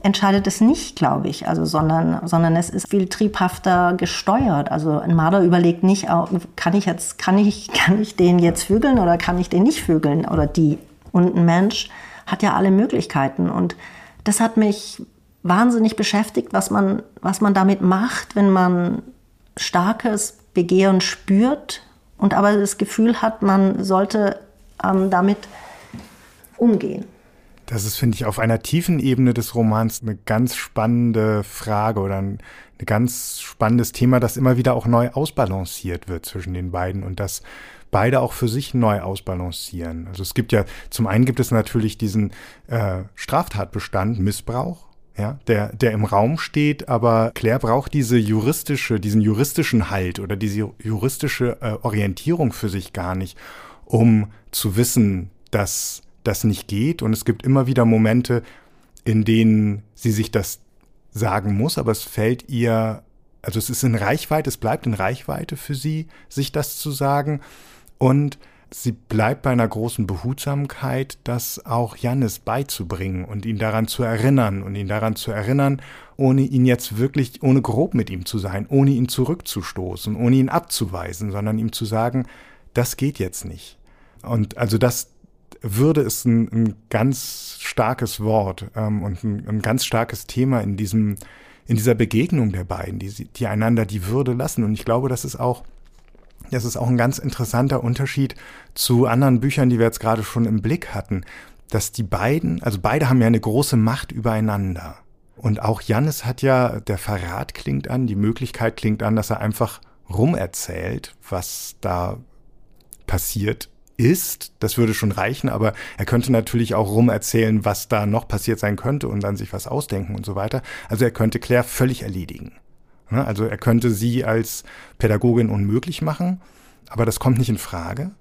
entscheidet es nicht, glaube ich, also sondern, sondern es ist viel triebhafter gesteuert. Also ein Marder überlegt nicht, kann ich jetzt, kann ich, kann ich den jetzt vögeln oder kann ich den nicht vögeln oder die. Und ein Mensch hat ja alle Möglichkeiten. Und das hat mich wahnsinnig beschäftigt, was man, was man damit macht, wenn man starkes Begehren spürt und aber das Gefühl hat, man sollte ähm, damit umgehen. Das ist, finde ich, auf einer tiefen Ebene des Romans eine ganz spannende Frage oder ein, ein ganz spannendes Thema, das immer wieder auch neu ausbalanciert wird zwischen den beiden und das beide auch für sich neu ausbalancieren. Also es gibt ja, zum einen gibt es natürlich diesen äh, Straftatbestand, Missbrauch, ja, der, der im Raum steht, aber Claire braucht diese juristische, diesen juristischen Halt oder diese juristische äh, Orientierung für sich gar nicht um zu wissen, dass das nicht geht. Und es gibt immer wieder Momente, in denen sie sich das sagen muss, aber es fällt ihr, also es ist in Reichweite, es bleibt in Reichweite für sie, sich das zu sagen. Und sie bleibt bei einer großen Behutsamkeit, das auch Jannis beizubringen und ihn daran zu erinnern und ihn daran zu erinnern, ohne ihn jetzt wirklich, ohne grob mit ihm zu sein, ohne ihn zurückzustoßen, ohne ihn abzuweisen, sondern ihm zu sagen, das geht jetzt nicht. Und also das Würde ist ein, ein ganz starkes Wort ähm, und ein, ein, ganz starkes Thema in diesem, in dieser Begegnung der beiden, die, die einander die Würde lassen. Und ich glaube, das ist auch das ist auch ein ganz interessanter Unterschied zu anderen Büchern, die wir jetzt gerade schon im Blick hatten, dass die beiden, also beide haben ja eine große Macht übereinander. Und auch Jannis hat ja, der Verrat klingt an, die Möglichkeit klingt an, dass er einfach rumerzählt, was da passiert ist. Das würde schon reichen, aber er könnte natürlich auch rumerzählen, was da noch passiert sein könnte und dann sich was ausdenken und so weiter. Also er könnte Claire völlig erledigen. Also er könnte sie als Pädagogin unmöglich machen, aber das kommt nicht in Frage.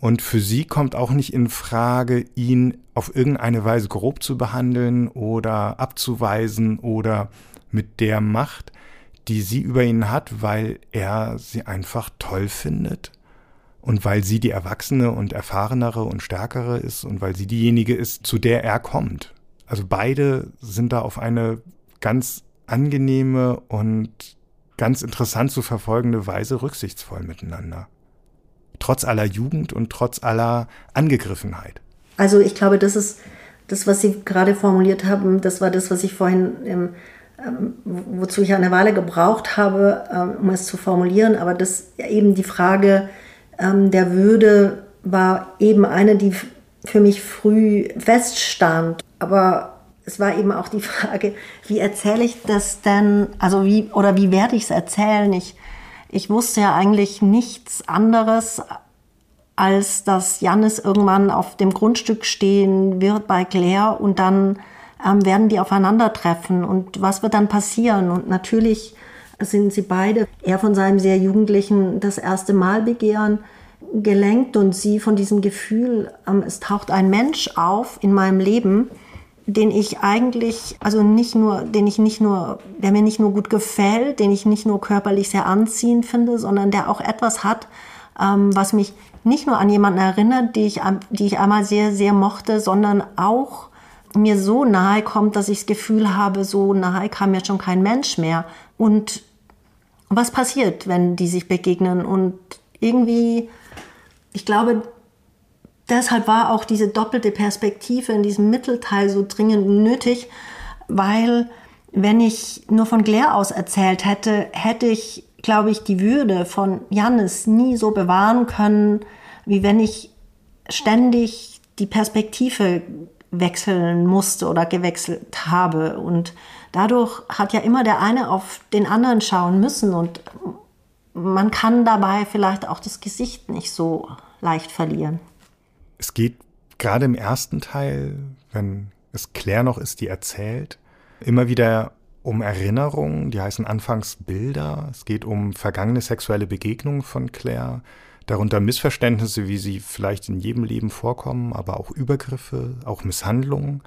Und für sie kommt auch nicht in Frage, ihn auf irgendeine Weise grob zu behandeln oder abzuweisen oder mit der Macht, die sie über ihn hat, weil er sie einfach toll findet und weil sie die erwachsene und erfahrenere und stärkere ist und weil sie diejenige ist, zu der er kommt. Also beide sind da auf eine ganz angenehme und ganz interessant zu verfolgende Weise rücksichtsvoll miteinander. Trotz aller Jugend und trotz aller Angegriffenheit. Also ich glaube, das ist das, was Sie gerade formuliert haben, das war das, was ich vorhin, ähm, ähm, wozu ich eine Weile gebraucht habe, ähm, um es zu formulieren. Aber das eben die Frage ähm, der Würde war eben eine, die für mich früh feststand. Aber es war eben auch die Frage, wie erzähle ich das denn, also wie, oder wie werde ich es erzählen? Ich, ich wusste ja eigentlich nichts anderes, als dass Jannis irgendwann auf dem Grundstück stehen wird bei Claire und dann ähm, werden die aufeinandertreffen und was wird dann passieren? Und natürlich sind sie beide, er von seinem sehr jugendlichen das erste Mal begehren gelenkt und sie von diesem Gefühl, ähm, es taucht ein Mensch auf in meinem Leben, den ich eigentlich, also nicht nur, den ich nicht nur, der mir nicht nur gut gefällt, den ich nicht nur körperlich sehr anziehend finde, sondern der auch etwas hat, ähm, was mich nicht nur an jemanden erinnert, die ich, die ich einmal sehr, sehr mochte, sondern auch mir so nahe kommt, dass ich das Gefühl habe, so nahe kam mir schon kein Mensch mehr. Und was passiert, wenn die sich begegnen? Und irgendwie, ich glaube, deshalb war auch diese doppelte Perspektive in diesem Mittelteil so dringend nötig, weil wenn ich nur von Claire aus erzählt hätte, hätte ich, glaube ich, die Würde von Jannis nie so bewahren können, wie wenn ich ständig die Perspektive wechseln musste oder gewechselt habe. Und dadurch hat ja immer der eine auf den anderen schauen müssen und man kann dabei vielleicht auch das Gesicht nicht so leicht verlieren. Es geht gerade im ersten Teil, wenn es Claire noch ist, die erzählt, immer wieder um Erinnerungen, die heißen anfangs Bilder. Es geht um vergangene sexuelle Begegnungen von Claire, darunter Missverständnisse, wie sie vielleicht in jedem Leben vorkommen, aber auch Übergriffe, auch Misshandlungen.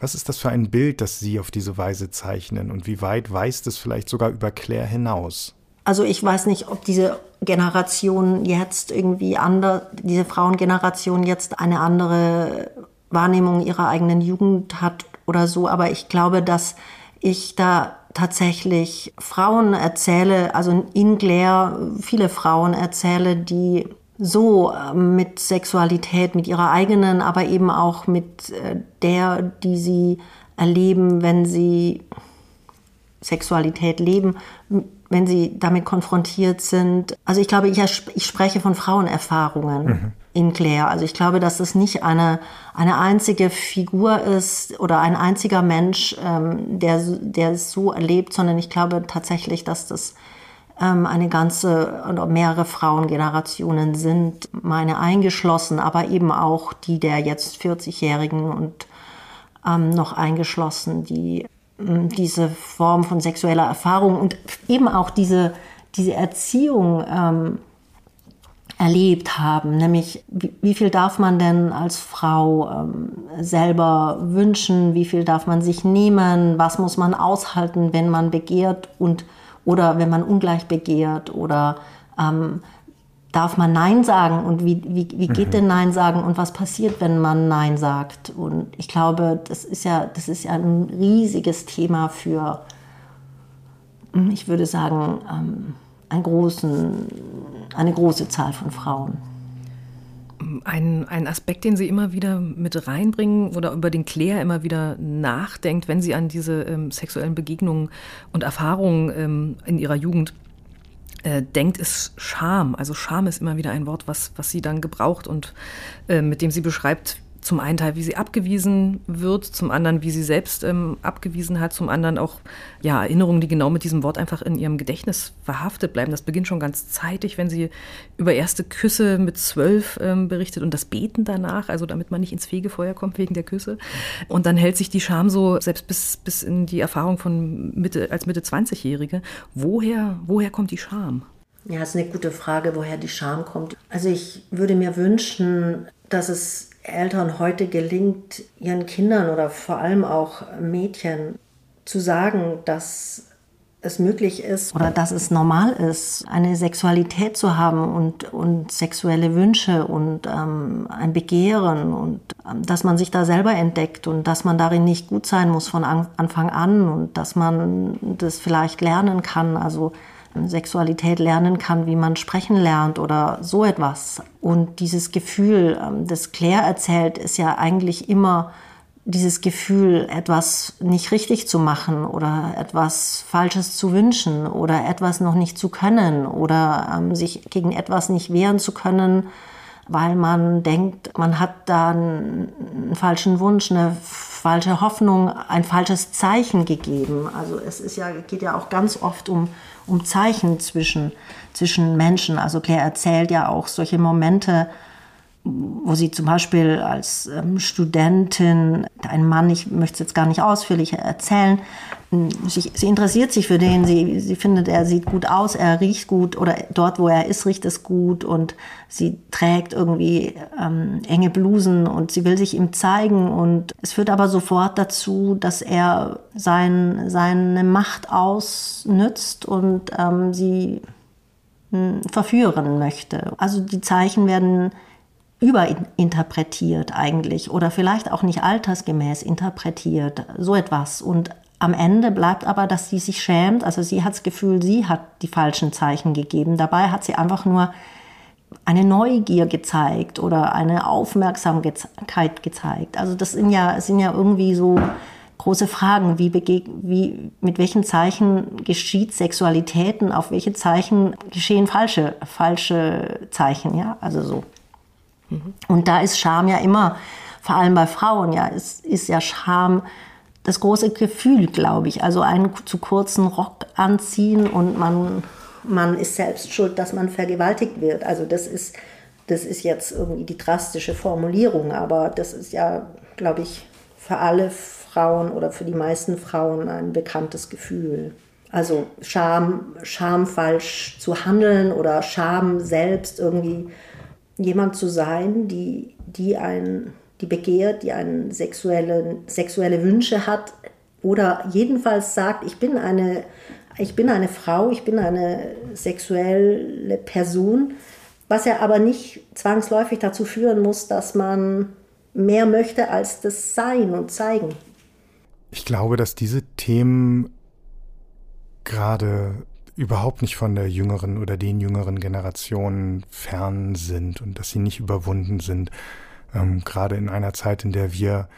Was ist das für ein Bild, das Sie auf diese Weise zeichnen und wie weit weist es vielleicht sogar über Claire hinaus? Also ich weiß nicht, ob diese Generation jetzt irgendwie anders, diese Frauengeneration jetzt eine andere Wahrnehmung ihrer eigenen Jugend hat oder so, aber ich glaube, dass ich da tatsächlich Frauen erzähle, also in Claire viele Frauen erzähle, die so ähm, mit Sexualität, mit ihrer eigenen, aber eben auch mit äh, der, die sie erleben, wenn sie Sexualität leben, wenn sie damit konfrontiert sind. Also ich glaube, ich, ich spreche von Frauenerfahrungen mhm. in Claire. Also ich glaube, dass es nicht eine, eine einzige Figur ist oder ein einziger Mensch, ähm, der, der es so erlebt, sondern ich glaube tatsächlich, dass das eine ganze oder mehrere Frauengenerationen sind, meine eingeschlossen, aber eben auch die der jetzt 40-Jährigen und ähm, noch eingeschlossen, die diese Form von sexueller Erfahrung und eben auch diese, diese Erziehung ähm, erlebt haben, nämlich wie, wie, viel darf man denn als Frau ähm, selber wünschen, wie viel darf man sich nehmen, was muss man aushalten, wenn man begehrt? Und oder wenn man ungleich begehrt oder ähm, darf man Nein sagen und wie, wie, wie geht mhm. denn Nein sagen und was passiert, wenn man Nein sagt? Und ich glaube, das ist ja, das ist ja ein riesiges Thema für, hm, ich würde sagen, ähm, einen großen, eine große Zahl von Frauen. Ein, ein Aspekt, den Sie immer wieder mit reinbringen oder über den Claire immer wieder nachdenkt, wenn sie an diese ähm, sexuellen Begegnungen und Erfahrungen ähm, in ihrer Jugend äh, denkt, ist Scham. Also Scham ist immer wieder ein Wort, was, was sie dann gebraucht und äh, mit dem sie beschreibt, zum einen Teil, wie sie abgewiesen wird, zum anderen, wie sie selbst ähm, abgewiesen hat, zum anderen auch ja, Erinnerungen, die genau mit diesem Wort einfach in ihrem Gedächtnis verhaftet bleiben. Das beginnt schon ganz zeitig, wenn sie über erste Küsse mit zwölf ähm, berichtet und das Beten danach, also damit man nicht ins Fegefeuer kommt wegen der Küsse. Und dann hält sich die Scham so selbst bis, bis in die Erfahrung von Mitte, als Mitte 20-Jährige. Woher, woher kommt die Scham? Ja, ist eine gute Frage, woher die Scham kommt. Also ich würde mir wünschen, dass es Eltern heute gelingt, ihren Kindern oder vor allem auch Mädchen zu sagen, dass es möglich ist oder dass es normal ist, eine Sexualität zu haben und, und sexuelle Wünsche und ähm, ein Begehren und ähm, dass man sich da selber entdeckt und dass man darin nicht gut sein muss von Anfang an und dass man das vielleicht lernen kann. Also Sexualität lernen kann, wie man sprechen lernt oder so etwas. Und dieses Gefühl, ähm, das Claire erzählt, ist ja eigentlich immer dieses Gefühl, etwas nicht richtig zu machen oder etwas Falsches zu wünschen oder etwas noch nicht zu können oder ähm, sich gegen etwas nicht wehren zu können, weil man denkt, man hat da einen, falschen Wunsch, eine falsche Hoffnung, ein falsches Zeichen gegeben. Also es ist ja, geht ja auch ganz oft um, um Zeichen zwischen, zwischen Menschen. Also Claire erzählt ja auch solche Momente, wo sie zum Beispiel als ähm, Studentin, ein Mann, ich möchte es jetzt gar nicht ausführlich erzählen, sie, sie, interessiert sich für den, sie, sie findet, er sieht gut aus, er riecht gut oder dort, wo er ist, riecht es gut und sie trägt irgendwie ähm, enge Blusen und sie will sich ihm zeigen und es führt aber sofort dazu, dass er sein, seine Macht ausnützt und ähm, sie hm, verführen möchte. Also die Zeichen werden überinterpretiert eigentlich oder vielleicht auch nicht altersgemäß interpretiert, so etwas. Und am Ende bleibt aber, dass sie sich schämt. Also sie hat das Gefühl, sie hat die falschen Zeichen gegeben. Dabei hat sie einfach nur eine Neugier gezeigt oder eine Aufmerksamkeit gezeigt. Also das sind ja, sind ja irgendwie so große Fragen, wie, wie mit welchen Zeichen geschieht Sexualitäten, auf welche Zeichen geschehen falsche, falsche Zeichen, ja, also so. Und da ist Scham ja immer, vor allem bei Frauen, ja, ist, ist ja Scham das große Gefühl, glaube ich. Also einen zu kurzen Rock anziehen und man, man ist selbst schuld, dass man vergewaltigt wird. Also das ist, das ist jetzt irgendwie die drastische Formulierung, aber das ist ja, glaube ich, für alle Frauen oder für die meisten Frauen ein bekanntes Gefühl. Also Scham, Scham falsch zu handeln oder Scham selbst irgendwie jemand zu sein, die, die ein die begehrt, die einen sexuelle, sexuelle Wünsche hat oder jedenfalls sagt, ich bin eine, ich bin eine Frau, ich bin eine sexuelle Person, was ja aber nicht zwangsläufig dazu führen muss, dass man mehr möchte als das Sein und Zeigen. Ich glaube, dass diese Themen gerade überhaupt nicht von der jüngeren oder den jüngeren Generationen fern sind und dass sie nicht überwunden sind ähm, gerade in einer Zeit, in der wir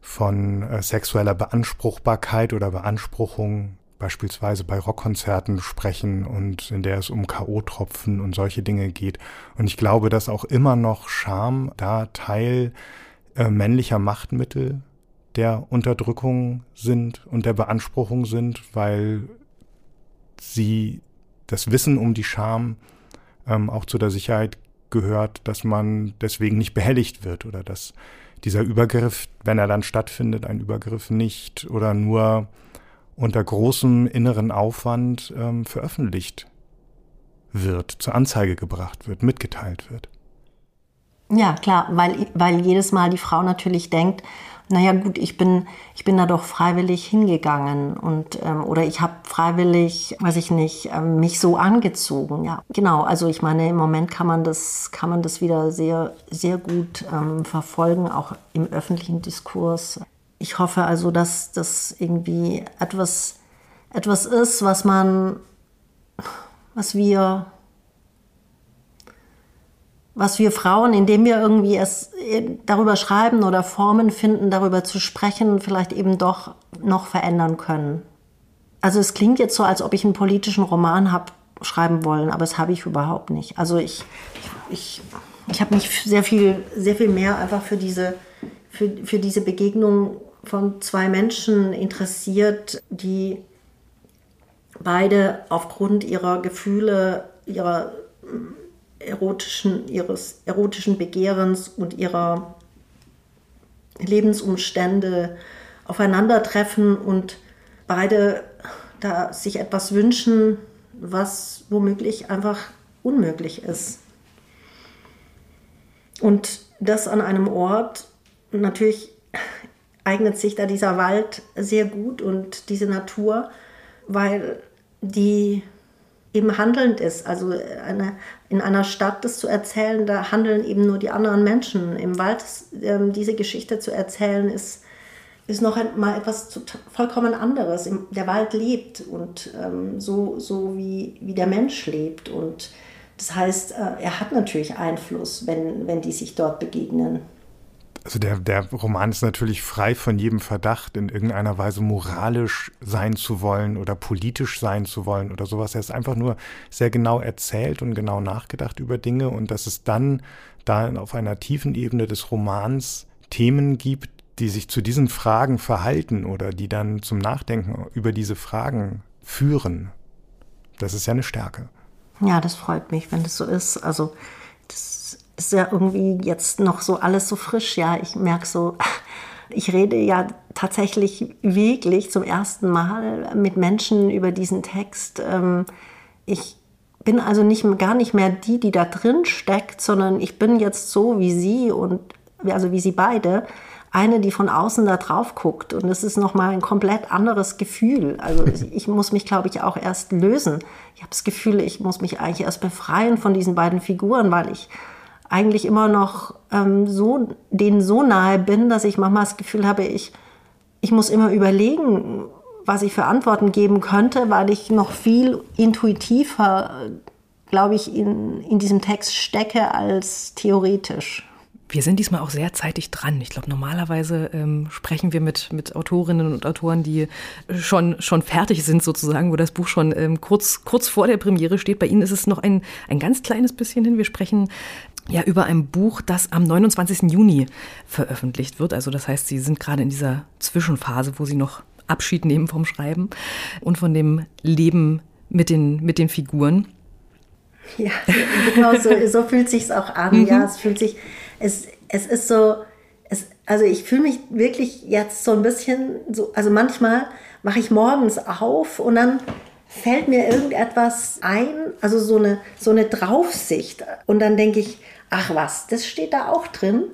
von äh, sexueller Beanspruchbarkeit oder Beanspruchung beispielsweise bei Rockkonzerten sprechen und in der es um K.O.-Tropfen und solche Dinge geht. Und ich glaube, dass auch immer noch Scham da Teil äh, männlicher Machtmittel der Unterdrückung sind und der Beanspruchung sind, weil sie das Wissen um die Scham ähm, auch zu der Sicherheit gehört, dass man deswegen nicht behelligt wird oder dass dieser Übergriff, wenn er dann stattfindet, ein Übergriff nicht oder nur unter großem inneren Aufwand ähm, veröffentlicht wird, zur Anzeige gebracht wird, mitgeteilt wird. Ja, klar, weil, weil jedes Mal die Frau natürlich denkt, naja gut, ich bin, ich bin da doch freiwillig hingegangen und ähm, oder ich habe freiwillig, weiß ich nicht, ähm, mich so angezogen. Ja, genau. Also ich meine, im Moment kann man das, kann man das wieder sehr, sehr gut ähm, verfolgen, auch im öffentlichen Diskurs. Ich hoffe also, dass das irgendwie etwas, etwas ist, was man, was wir was wir Frauen, indem wir irgendwie es äh, darüber schreiben oder Formen finden, darüber zu sprechen, vielleicht eben doch noch verändern können. Also es klingt jetzt so, als ob ich einen politischen Roman habe schreiben wollen, aber das habe ich überhaupt nicht. Also ich, ich, ich habe mich sehr viel, sehr viel mehr einfach für diese, für, für diese Begegnung von zwei Menschen interessiert, die beide aufgrund ihrer Gefühle, ihrer erotischen, ihres erotischen Begehrens und ihrer Lebensumstände aufeinandertreffen und beide da sich etwas wünschen, was womöglich einfach unmöglich ist. Und das an einem Ort, natürlich eignet sich da dieser Wald sehr gut und diese Natur, weil die eben handelnd ist. Also eine, in einer Stadt das zu erzählen, da handeln eben nur die anderen Menschen. Im Wald ähm, diese Geschichte zu erzählen, ist, ist noch mal etwas vollkommen anderes. Der Wald lebt und ähm, so, so wie, wie der Mensch lebt. Und das heißt, äh, er hat natürlich Einfluss, wenn, wenn die sich dort begegnen. Also der, der Roman ist natürlich frei von jedem Verdacht, in irgendeiner Weise moralisch sein zu wollen oder politisch sein zu wollen oder sowas. Er ist einfach nur sehr genau erzählt und genau nachgedacht über Dinge und dass es dann da auf einer tiefen Ebene des Romans Themen gibt, die sich zu diesen Fragen verhalten oder die dann zum Nachdenken über diese Fragen führen. Das ist ja eine Stärke. Ja, das freut mich, wenn das so ist. Also das ist ja irgendwie jetzt noch so alles so frisch. Ja, ich merke so, ich rede ja tatsächlich wirklich zum ersten Mal mit Menschen über diesen Text. Ähm, ich bin also nicht, gar nicht mehr die, die da drin steckt, sondern ich bin jetzt so wie sie und also wie sie beide eine, die von außen da drauf guckt. Und es ist nochmal ein komplett anderes Gefühl. Also ich muss mich, glaube ich, auch erst lösen. Ich habe das Gefühl, ich muss mich eigentlich erst befreien von diesen beiden Figuren, weil ich eigentlich immer noch ähm, so, denen so nahe bin, dass ich manchmal das Gefühl habe, ich, ich muss immer überlegen, was ich für Antworten geben könnte, weil ich noch viel intuitiver, glaube ich, in, in diesem Text stecke als theoretisch. Wir sind diesmal auch sehr zeitig dran. Ich glaube, normalerweise ähm, sprechen wir mit, mit Autorinnen und Autoren, die schon, schon fertig sind sozusagen, wo das Buch schon ähm, kurz, kurz vor der Premiere steht. Bei Ihnen ist es noch ein, ein ganz kleines bisschen hin. Wir sprechen ja über ein Buch, das am 29. Juni veröffentlicht wird. Also das heißt, Sie sind gerade in dieser Zwischenphase, wo Sie noch Abschied nehmen vom Schreiben und von dem Leben mit den, mit den Figuren. Ja, genau so, so fühlt sich auch an. Mhm. Ja, es fühlt sich, es, es ist so, es, also ich fühle mich wirklich jetzt so ein bisschen so, also manchmal mache ich morgens auf und dann fällt mir irgendetwas ein, also so eine, so eine Draufsicht. Und dann denke ich, ach was, das steht da auch drin.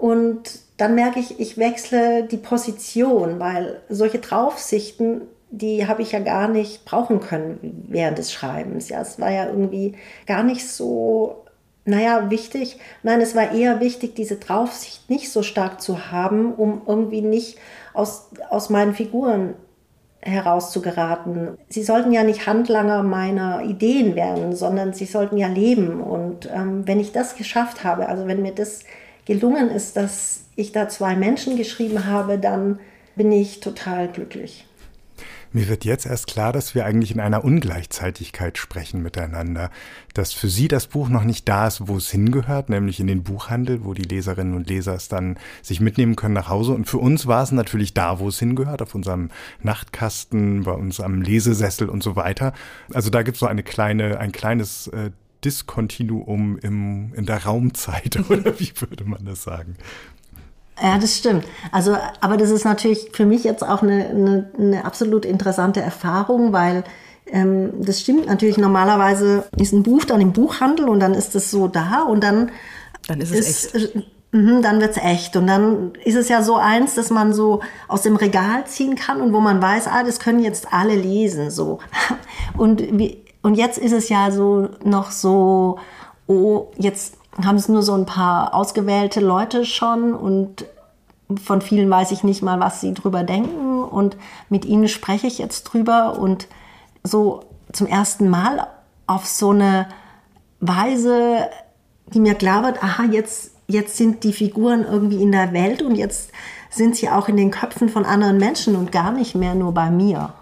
Und dann merke ich, ich wechsle die Position, weil solche Draufsichten, die habe ich ja gar nicht brauchen können während des Schreibens. Ja, es war ja irgendwie gar nicht so, naja, wichtig. Nein, es war eher wichtig, diese Draufsicht nicht so stark zu haben, um irgendwie nicht aus, aus meinen Figuren herauszugeraten. Sie sollten ja nicht Handlanger meiner Ideen werden, sondern sie sollten ja leben. Und ähm, wenn ich das geschafft habe, also wenn mir das gelungen ist, dass ich da zwei Menschen geschrieben habe, dann bin ich total glücklich. Mir wird jetzt erst klar, dass wir eigentlich in einer Ungleichzeitigkeit sprechen miteinander. Dass für Sie das Buch noch nicht da ist, wo es hingehört, nämlich in den Buchhandel, wo die Leserinnen und Leser es dann sich mitnehmen können nach Hause. Und für uns war es natürlich da, wo es hingehört, auf unserem Nachtkasten, bei uns am Lesesessel und so weiter. Also da gibt es so eine kleine, ein kleines äh, Diskontinuum im, in der Raumzeit, oder wie würde man das sagen? Ja, das stimmt. Also, aber das ist natürlich für mich jetzt auch eine, eine, eine absolut interessante Erfahrung, weil ähm, das stimmt natürlich. Normalerweise ist ein Buch dann im Buchhandel und dann ist es so da und dann dann ist es ist, echt. mhm, dann wird's echt. Und dann ist es ja so eins, dass man so aus dem Regal ziehen kann und wo man weiß, ah, das können jetzt alle lesen, so. Und, wie, und jetzt ist es ja so noch so, oh, jetzt haben es nur so ein paar ausgewählte Leute schon und von vielen weiß ich nicht mal, was sie drüber denken und mit ihnen spreche ich jetzt drüber und so zum ersten Mal auf so eine Weise, die mir klar wird, aha, jetzt, jetzt sind die Figuren irgendwie in der Welt und jetzt sind sie auch in den Köpfen von anderen Menschen und gar nicht mehr nur bei mir.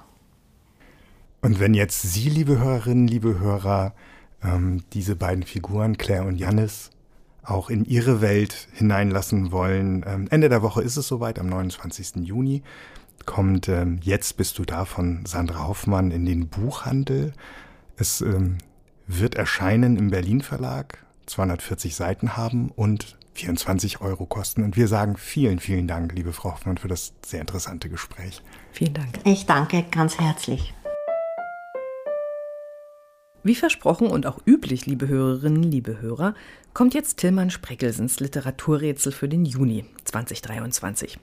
Und wenn jetzt Sie, liebe Hörerinnen, liebe Hörer, ähm, diese beiden Figuren, Claire und Jannis, auch in ihre Welt hineinlassen wollen. Ähm, Ende der Woche ist es soweit, am 29. Juni kommt ähm, Jetzt bist du da von Sandra Hoffmann in den Buchhandel. Es ähm, wird erscheinen im Berlin Verlag, 240 Seiten haben und 24 Euro kosten. Und wir sagen vielen, vielen Dank, liebe Frau Hoffmann, für das sehr interessante Gespräch. Vielen Dank. Ich danke ganz herzlich. Wie versprochen und auch üblich, liebe Hörerinnen, liebe Hörer, kommt jetzt Tillmann Spreckelsens Literaturrätsel für den Juni 2023.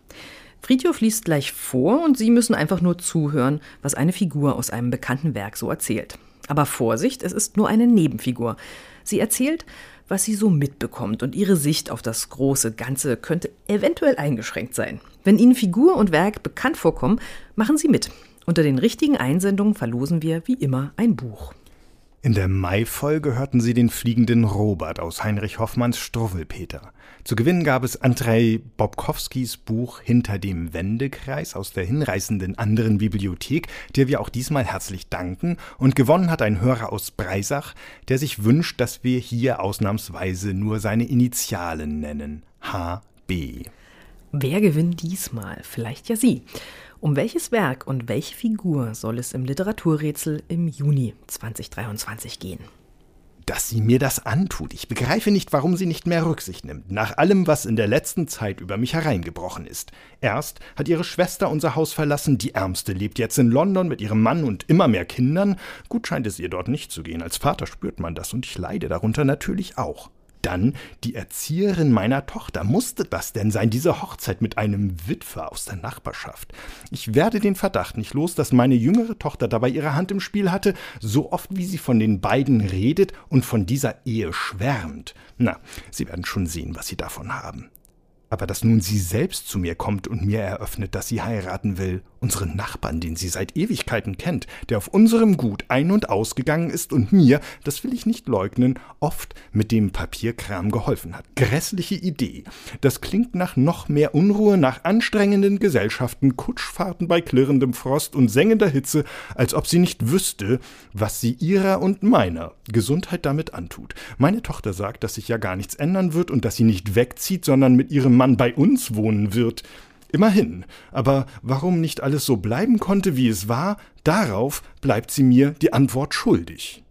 Friedhof liest gleich vor und Sie müssen einfach nur zuhören, was eine Figur aus einem bekannten Werk so erzählt. Aber Vorsicht, es ist nur eine Nebenfigur. Sie erzählt, was sie so mitbekommt und ihre Sicht auf das große Ganze könnte eventuell eingeschränkt sein. Wenn Ihnen Figur und Werk bekannt vorkommen, machen Sie mit. Unter den richtigen Einsendungen verlosen wir wie immer ein Buch. In der Mai-Folge hörten Sie den fliegenden Robert aus Heinrich Hoffmanns Struwwelpeter. Zu gewinnen gab es Andrei Bobkowskis Buch Hinter dem Wendekreis aus der hinreißenden anderen Bibliothek, der wir auch diesmal herzlich danken. Und gewonnen hat ein Hörer aus Breisach, der sich wünscht, dass wir hier ausnahmsweise nur seine Initialen nennen. HB. Wer gewinnt diesmal? Vielleicht ja Sie. Um welches Werk und welche Figur soll es im Literaturrätsel im Juni 2023 gehen? dass sie mir das antut. Ich begreife nicht, warum sie nicht mehr Rücksicht nimmt, nach allem, was in der letzten Zeit über mich hereingebrochen ist. Erst hat ihre Schwester unser Haus verlassen, die Ärmste lebt jetzt in London mit ihrem Mann und immer mehr Kindern. Gut scheint es ihr dort nicht zu gehen. Als Vater spürt man das und ich leide darunter natürlich auch. Dann die Erzieherin meiner Tochter. Musste das denn sein, diese Hochzeit mit einem Witwer aus der Nachbarschaft? Ich werde den Verdacht nicht los, dass meine jüngere Tochter dabei ihre Hand im Spiel hatte, so oft wie sie von den beiden redet und von dieser Ehe schwärmt. Na, Sie werden schon sehen, was Sie davon haben. Aber dass nun sie selbst zu mir kommt und mir eröffnet, dass sie heiraten will, unseren Nachbarn, den sie seit Ewigkeiten kennt, der auf unserem Gut ein- und ausgegangen ist und mir, das will ich nicht leugnen, oft mit dem Papierkram geholfen hat. Grässliche Idee. Das klingt nach noch mehr Unruhe, nach anstrengenden Gesellschaften, Kutschfahrten bei klirrendem Frost und sengender Hitze, als ob sie nicht wüsste, was sie ihrer und meiner Gesundheit damit antut. Meine Tochter sagt, dass sich ja gar nichts ändern wird und dass sie nicht wegzieht, sondern mit ihrem Mann bei uns wohnen wird. Immerhin, aber warum nicht alles so bleiben konnte, wie es war, darauf bleibt sie mir die Antwort schuldig.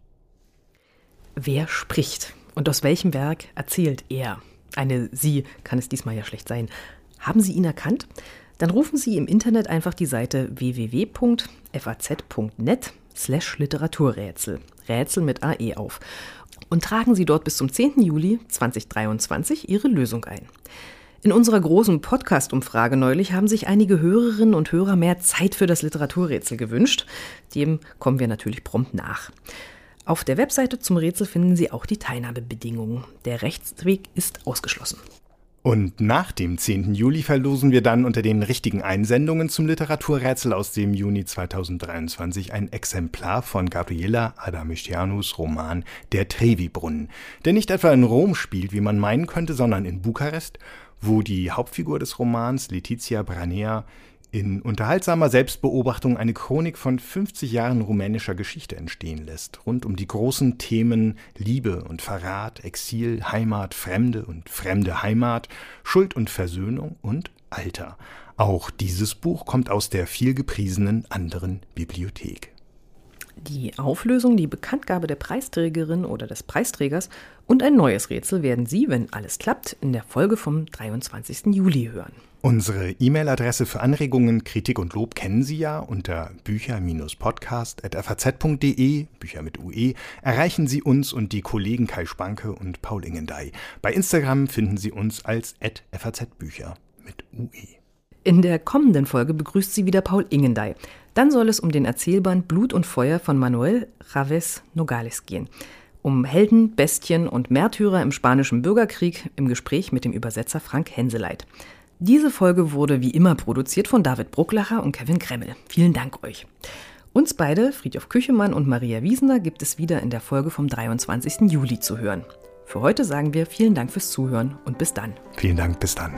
Wer spricht und aus welchem Werk erzählt er? Eine Sie kann es diesmal ja schlecht sein. Haben Sie ihn erkannt? Dann rufen Sie im Internet einfach die Seite www.faz.net slash Literaturrätsel, Rätsel mit AE auf und tragen Sie dort bis zum 10. Juli 2023 Ihre Lösung ein. In unserer großen Podcast-Umfrage neulich haben sich einige Hörerinnen und Hörer mehr Zeit für das Literaturrätsel gewünscht. Dem kommen wir natürlich prompt nach. Auf der Webseite zum Rätsel finden Sie auch die Teilnahmebedingungen. Der Rechtsweg ist ausgeschlossen. Und nach dem 10. Juli verlosen wir dann unter den richtigen Einsendungen zum Literaturrätsel aus dem Juni 2023 ein Exemplar von Gabriela Adamistianus Roman Der Trevi-Brunnen, der nicht etwa in Rom spielt, wie man meinen könnte, sondern in Bukarest wo die Hauptfigur des Romans, Letizia Branea, in unterhaltsamer Selbstbeobachtung eine Chronik von 50 Jahren rumänischer Geschichte entstehen lässt, rund um die großen Themen Liebe und Verrat, Exil, Heimat, Fremde und fremde Heimat, Schuld und Versöhnung und Alter. Auch dieses Buch kommt aus der vielgepriesenen anderen Bibliothek. Die Auflösung, die Bekanntgabe der Preisträgerin oder des Preisträgers und ein neues Rätsel werden Sie, wenn alles klappt, in der Folge vom 23. Juli hören. Unsere E-Mail-Adresse für Anregungen, Kritik und Lob kennen Sie ja unter bücher-podcast.faz.de, Bücher mit UE, erreichen Sie uns und die Kollegen Kai Spanke und Paul Ingendey. Bei Instagram finden Sie uns als fazbücher mit UE. In der kommenden Folge begrüßt Sie wieder Paul Ingendey. Dann soll es um den Erzählband Blut und Feuer von Manuel Raves Nogales gehen. Um Helden, Bestien und Märtyrer im spanischen Bürgerkrieg im Gespräch mit dem Übersetzer Frank Henseleit. Diese Folge wurde wie immer produziert von David Brucklacher und Kevin Kremmel. Vielen Dank euch. Uns beide, Friedhof Küchemann und Maria Wiesner, gibt es wieder in der Folge vom 23. Juli zu hören. Für heute sagen wir vielen Dank fürs Zuhören und bis dann. Vielen Dank, bis dann.